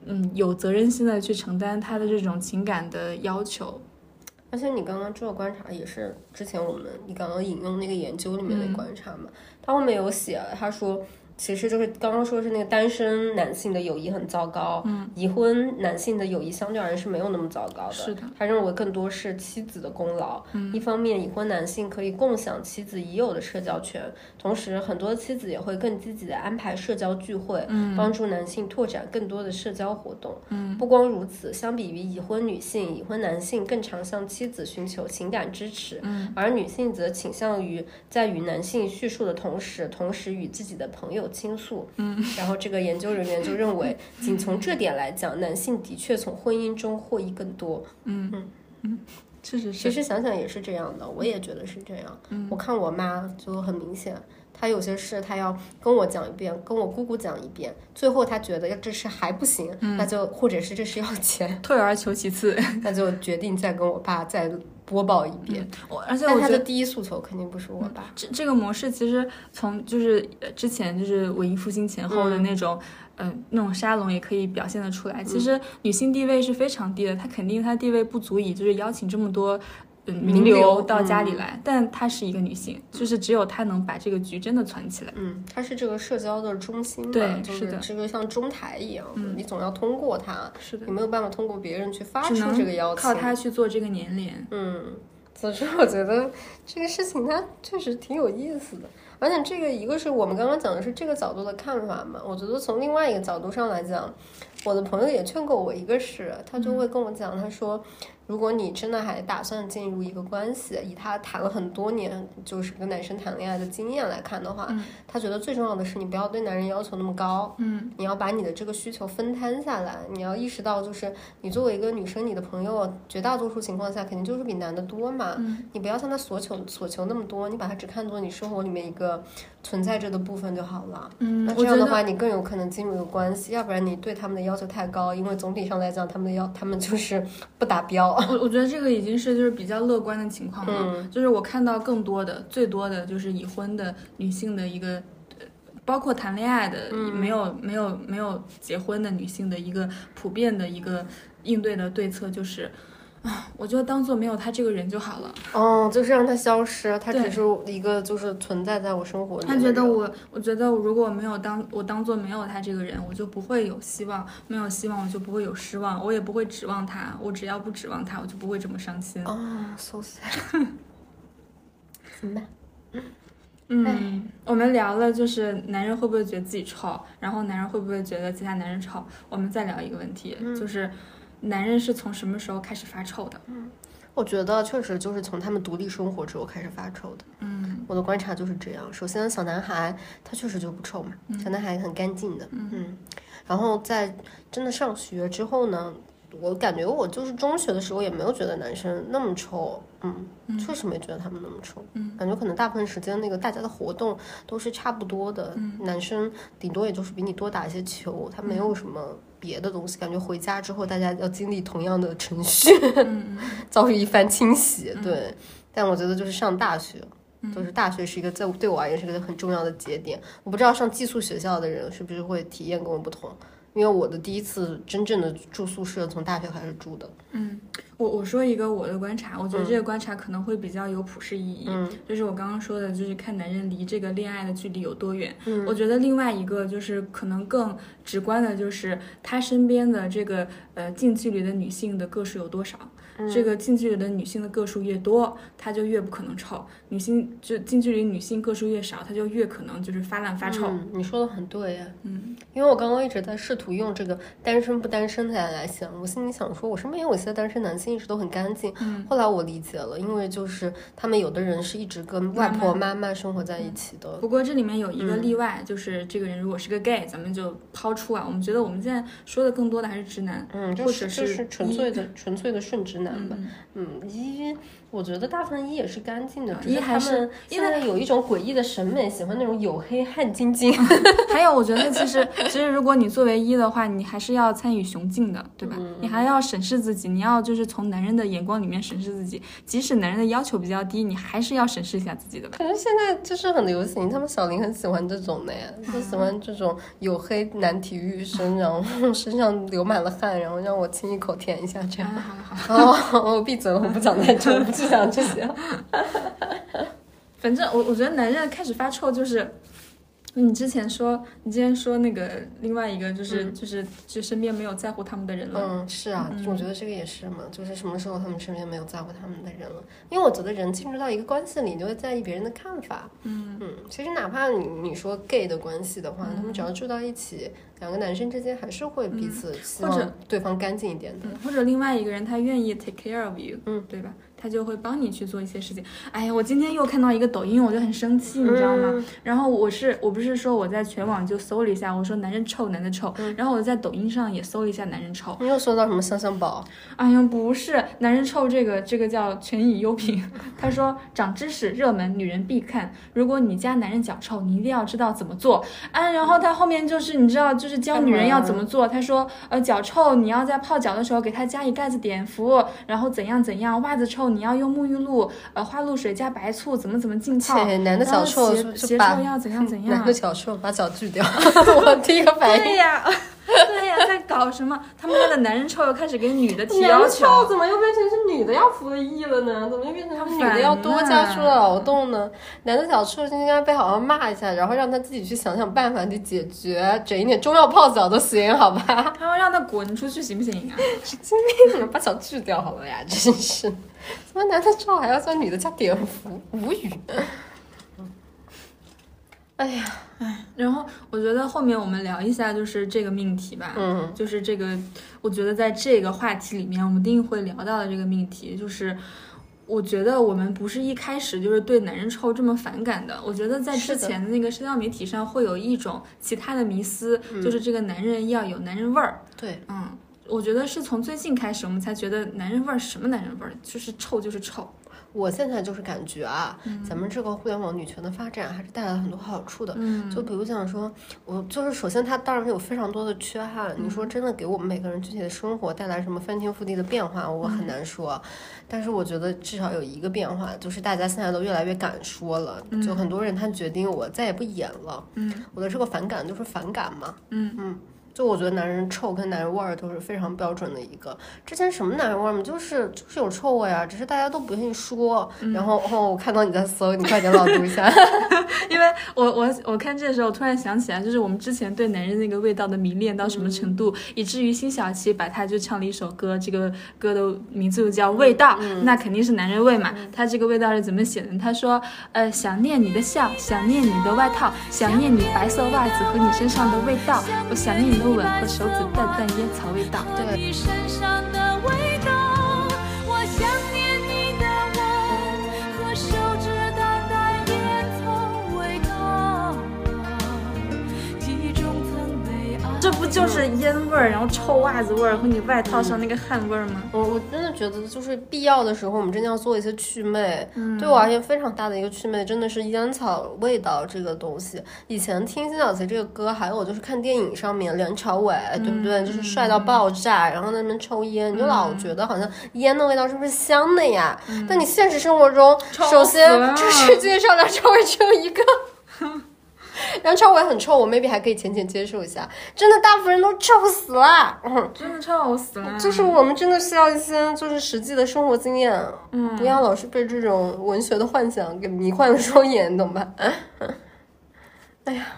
嗯，有责任心的去承担他的这种情感的要求。而且你刚刚这个观察也是之前我们你刚刚引用那个研究里面的观察嘛，他后面有写，他说其实就是刚刚说是那个单身男性的友谊很糟糕，嗯，已婚男性的友谊相对而言是没有那么糟糕的，是的，他认为更多是妻子的功劳。嗯。一方面，已婚男性可以共享妻子已有的社交圈，同时很多妻子也会更积极的安排社交聚会，嗯。帮助男性拓展更多的社交活动。嗯。不光如此，相比于已婚女性，已婚男性更常向妻子寻求情感支持，嗯。而女性则倾向于在与男性叙述的同时，同时与自己的朋友倾诉。嗯，然后这个研究人员就认为，仅从这点来讲，男性的确从婚姻中获益更多。嗯嗯嗯确实是，其实想想也是这样的，我也觉得是这样。我看我妈就很明显，她有些事她要跟我讲一遍，跟我姑姑讲一遍，最后她觉得要这事还不行，那就或者是这事要钱，退而求其次。那就决定再跟我爸再播报一遍。我而且我觉得。第一诉求肯定不是我吧。这这个模式其实从就是呃之前就是文艺复兴前后的那种，嗯、那种沙龙也可以表现得出来。其实女性地位是非常低的，她肯定她地位不足以就是邀请这么多。嗯，名名流流到家里来，但她是一个女性，就是只有她能把这个局真的攒起来。嗯，她是这个社交的中心嘛，对就是的这个像中台一样，你总要通过她，是的你，没有办法通过别人去发出这个邀请。靠她去做这个年龄。嗯，总之我觉得这个事情它确实挺有意思的，而且这个一个是我们刚刚讲的是这个角度的看法嘛，我觉得从另外一个角度上来讲，我的朋友也劝过我一个事，他就会跟我讲，他说。如果你真的还打算进入一个关系，以他谈了很多年就是跟男生谈恋爱的经验来看的话，他觉得最重要的是你不要对男人要求那么高，嗯，你要把你的这个需求分摊下来，你要意识到就是你作为一个女生，你的朋友绝大多数情况下肯定就是比男的多嘛，嗯你不要向他索求索求那么多，你把他只看作你生活里面一个存在着的部分就好了。嗯那，这样的话，你更有可能进入一个关系，要不然你对他们的要求太高，因为总体上来讲，他们的要他们就是不达标。我我觉得这个已经是就是比较乐观的情况了，嗯就是我看到更多的、最多的就是已婚的女性的一个，呃包括谈恋爱的、嗯没有没有没有结婚的女性的一个普遍的一个应对的对策就是。啊，我就当做没有他这个人就好了。哦，就是让他消失，他只是一个就是存在在我生活里他。觉得我，我觉得如果没有当我当做没有他这个人，我就不会有希望，没有希望我就不会有失望，我也不会指望他。我只要不指望他，我就不会这么伤心。哦，so sad。怎么办？嗯，我们聊了，就是男人会不会觉得自己臭，然后男人会不会觉得其他男人丑。我们再聊一个问题，就是男人是从什么时候开始发臭的？嗯我觉得确实就是从他们独立生活之后开始发臭的。嗯我的观察就是这样。首先，小男孩他确实就不臭嘛，小男孩很干净的，嗯。然后在真的上学之后呢，我感觉我就是中学的时候也没有觉得男生那么臭，嗯，确实没觉得他们那么臭，嗯，感觉可能大部分时间那个大家的活动都是差不多的，嗯男生顶多也就是比你多打一些球，他没有什么别的东西，感觉回家之后大家要经历同样的程序，嗯遭遇一番清洗，对，但我觉得就是上大学。就是。大学是一个在对我而言是一个很重要的节点，我不知道上寄宿学校的人是不是会体验跟我不同，因为我的第一次真正的住宿舍从大学开始住的，嗯，我我说一个我的观察，我觉得这个观察可能会比较有普世意义。嗯就是我刚刚说的，就是看男人离这个恋爱的距离有多远。嗯我觉得另外一个就是可能更直观的，就是他身边的这个呃近距离的女性的个数有多少。这个近距离的女性的个数越多，她就越不可能臭；女性就近距离女性个数越少，她就越可能就是发烂发臭。嗯，你说的很对呀，嗯。因为我刚刚一直在试图用这个单身不单身的来想，我心里想说，我身边有一些单身男性一直都很干净，嗯。后来我理解了，因为就是他们有的人是一直跟外婆妈妈生活在一起的，不过这里面有一个嗯。例外，就是这个人如果是个 gay，咱们就抛出啊。我们觉得我们现在说的更多的还是直男，嗯，就或者是就是是纯粹的纯粹的顺直嗯嗯，一我觉得大部分一也是干净的，一还是因现在有一种诡异的审美，喜欢那种黝黑汗津津。还有，我觉得其实其实如果你作为一的话，你还是要参与雄竞的，对吧？嗯你还要审视自己，你要就是从男人的眼光里面审视自己，即使男人的要求比较低，你还是要审视一下自己的吧。可是现在就是很流行，他们小林很喜欢这种的呀，就喜欢这种黝黑男体育生，然后 身上流满了汗，然后让我亲一口舔一下这样。啊，好了好我闭嘴了，我不讲太多，我不这些。反正我我觉得男人开始发臭就是。你之前说，你之前说那个另外一个就是、就是就身边没有在乎他们的人了，嗯，是啊，我觉得这个也是嘛，就是什么时候他们身边没有在乎他们的人了？因为我觉得人进入到一个关系里，你就会在意别人的看法。嗯嗯，其实哪怕你你说 gay 的关系的话，他们只要住到一起，两个男生之间还是会彼此希望对方干净一点的。嗯，或者另外一个人他愿意 take care of you，嗯，对吧？他就会帮你去做一些事情。哎呀，我今天又看到一个抖音，我就很生气，你知道吗？嗯然后我是我不是说我在全网就搜了一下，我说男人臭，男的臭，嗯然后我在抖音上也搜了一下男人臭。你又搜到什么香香宝？哎呀，不是男人臭这个这个叫权益优品，他说长知识热门，女人必看。如果你家男人脚臭，你一定要知道怎么做啊。然后他后面就是你知道，就是教女人要怎么做。他说呃脚臭，你要在泡脚的时候给他加一盖子碘伏，然后怎样怎样。袜子臭，你要用沐浴露、呃花露水加白醋，怎么怎么浸泡。男的脚臭鞋鞋臭要怎样怎 男样的。脚臭把脚锯掉，我第一个反应。对呀，对呀，在搞什么？他们家的男人臭又开始给女的提要求。臭怎么又变成是女的要服的役了呢？怎么又变成是女的要多加出劳动呢？男的脚臭就应该被好好骂一下，然后让他自己去想想办法去解决，整一点中药泡脚都行，好吧？他要让他滚出去行不行啊？神经病，把脚锯掉好了呀！真是，怎么男的臭还要叫女的加碘伏？无语。哎呀，哎然后我觉得后面我们聊一下就是这个命题吧，嗯，就是这个，我觉得在这个话题里面，我们一定会聊到的这个命题，就是我觉得我们不是一开始就是对男人臭这么反感的，我觉得在之前的那个社交媒体上会有一种其他的迷思，就是这个男人要有男人味儿，对，嗯。我觉得是从最近开始，我们才觉得男人味儿什么男人味儿，就是臭就是臭。我现在就是感觉啊，咱们这个互联网女权的发展还是带来了很多好处的。嗯就比如讲说，我就是首先它当然有非常多的缺憾。你说真的给我们每个人具体的生活带来什么翻天覆地的变化，我很难说。但是我觉得至少有一个变化，就是大家现在都越来越敢说了。就很多人他决定我再也不演了。嗯我的这个反感就是反感嘛。嗯嗯。就我觉得男人臭跟男人味儿都是非常标准的一个。之前什么男人味儿嘛，就是就是有臭味啊，只是大家都不愿意说。然后哦，我看到你在搜，你快点朗读一下。因为我我我看这的时候，我突然想起来，就是我们之前对男人那个味道的迷恋到什么程度，以至于辛晓琪把他就唱了一首歌，这个歌的名字就叫《味道》，那肯定是男人味嘛。他这个味道是怎么写的？他说，呃，想念你的笑，想念你的外套，想念你白色袜子和你身上的味道，我想念你吻和手指淡淡烟草味道。对这不就是烟味儿，然后臭袜子味儿和你外套上那个汗味儿吗？我我真的觉得，就是必要的时候，我们真的要做一些祛魅。嗯对我而言，非常大的一个祛魅，真的是烟草味道这个东西。以前听辛晓琪这个歌，还有就是看电影上面梁朝伟，对不对？就是帅到爆炸，然后在那边抽烟，你就老觉得好像烟的味道是不是香的呀？但你现实生活中，首先这世界上梁朝伟只有一个。梁朝伟很臭，我 maybe 还可以浅浅接受一下。真的，大部分人都臭死了。嗯，真的臭死了。就是我们真的需要一些就是实际的生活经验，嗯不要老是被这种文学的幻想给迷幻了双眼，懂吧？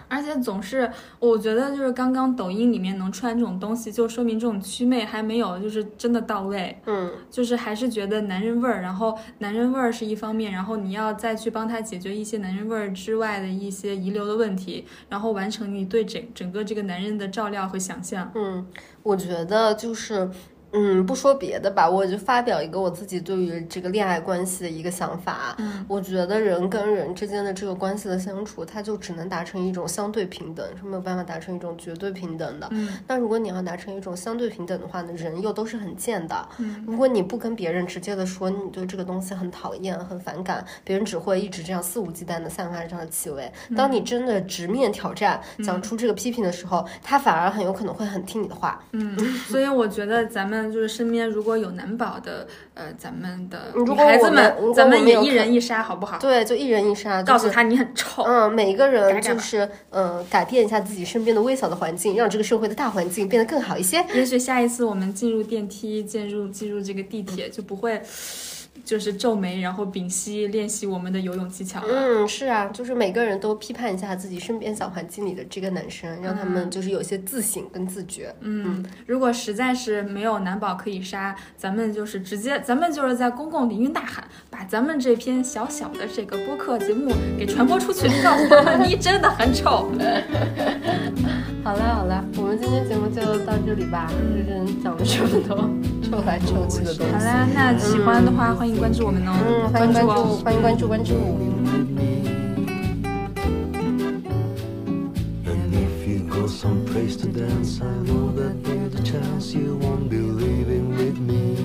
而且总是，我觉得就是刚刚抖音里面能出来这种东西，就说明这种祛魅还没有就是真的到位。嗯，就是还是觉得男人味儿，然后男人味儿是一方面，然后你要再去帮他解决一些男人味儿之外的一些遗留的问题，然后完成你对整整个这个男人的照料和想象。嗯，我觉得就是，嗯，不说别的吧，我就发表一个我自己对于这个恋爱关系的一个想法。嗯我觉得人跟人之间的这个关系的相处，它就只能达成一种相对平等，是没有办法达成一种绝对平等的。嗯那如果你要达成一种相对平等的话呢，人又都是很贱的。嗯如果你不跟别人直接的说你对这个东西很讨厌、很反感，别人只会一直这样肆无忌惮的散发这样的气味。当你真的直面挑战，讲出这个批评的时候，他反而很有可能会很听你的话。嗯，所以我觉得咱们就是身边如果有男宝的，呃，咱们的女孩子我们咱们也一人一杀，好不好？对，就一人一杀，就是告诉他你很臭。嗯，每一个人就是嗯、呃改变一下自己身边的微小的环境，让这个社会的大环境变得更好一些。也许下一次我们进入电梯、进入进入这个地铁，就不会就是皱眉，然后屏息练习我们的游泳技巧了。嗯，是啊，就是每个人都批判一下自己身边小环境里的这个男生，让他们就是有些自省跟自觉。嗯，如果实在是没有男宝可以杀，咱们就是直接，咱们就是在公共领域大喊，把咱们这篇小小的这个播客节目给传播出去，告诉他们 你真的很丑。好了好了，我们今天节目就到这里吧，就是讲了这么多 臭来臭去的东西。好啦，那喜欢的话欢迎关注我们哦，嗯，欢迎关注，关注哦。欢迎关注关注。And if you go someplace to dance, I know that there's a chance you won't be leaving with me.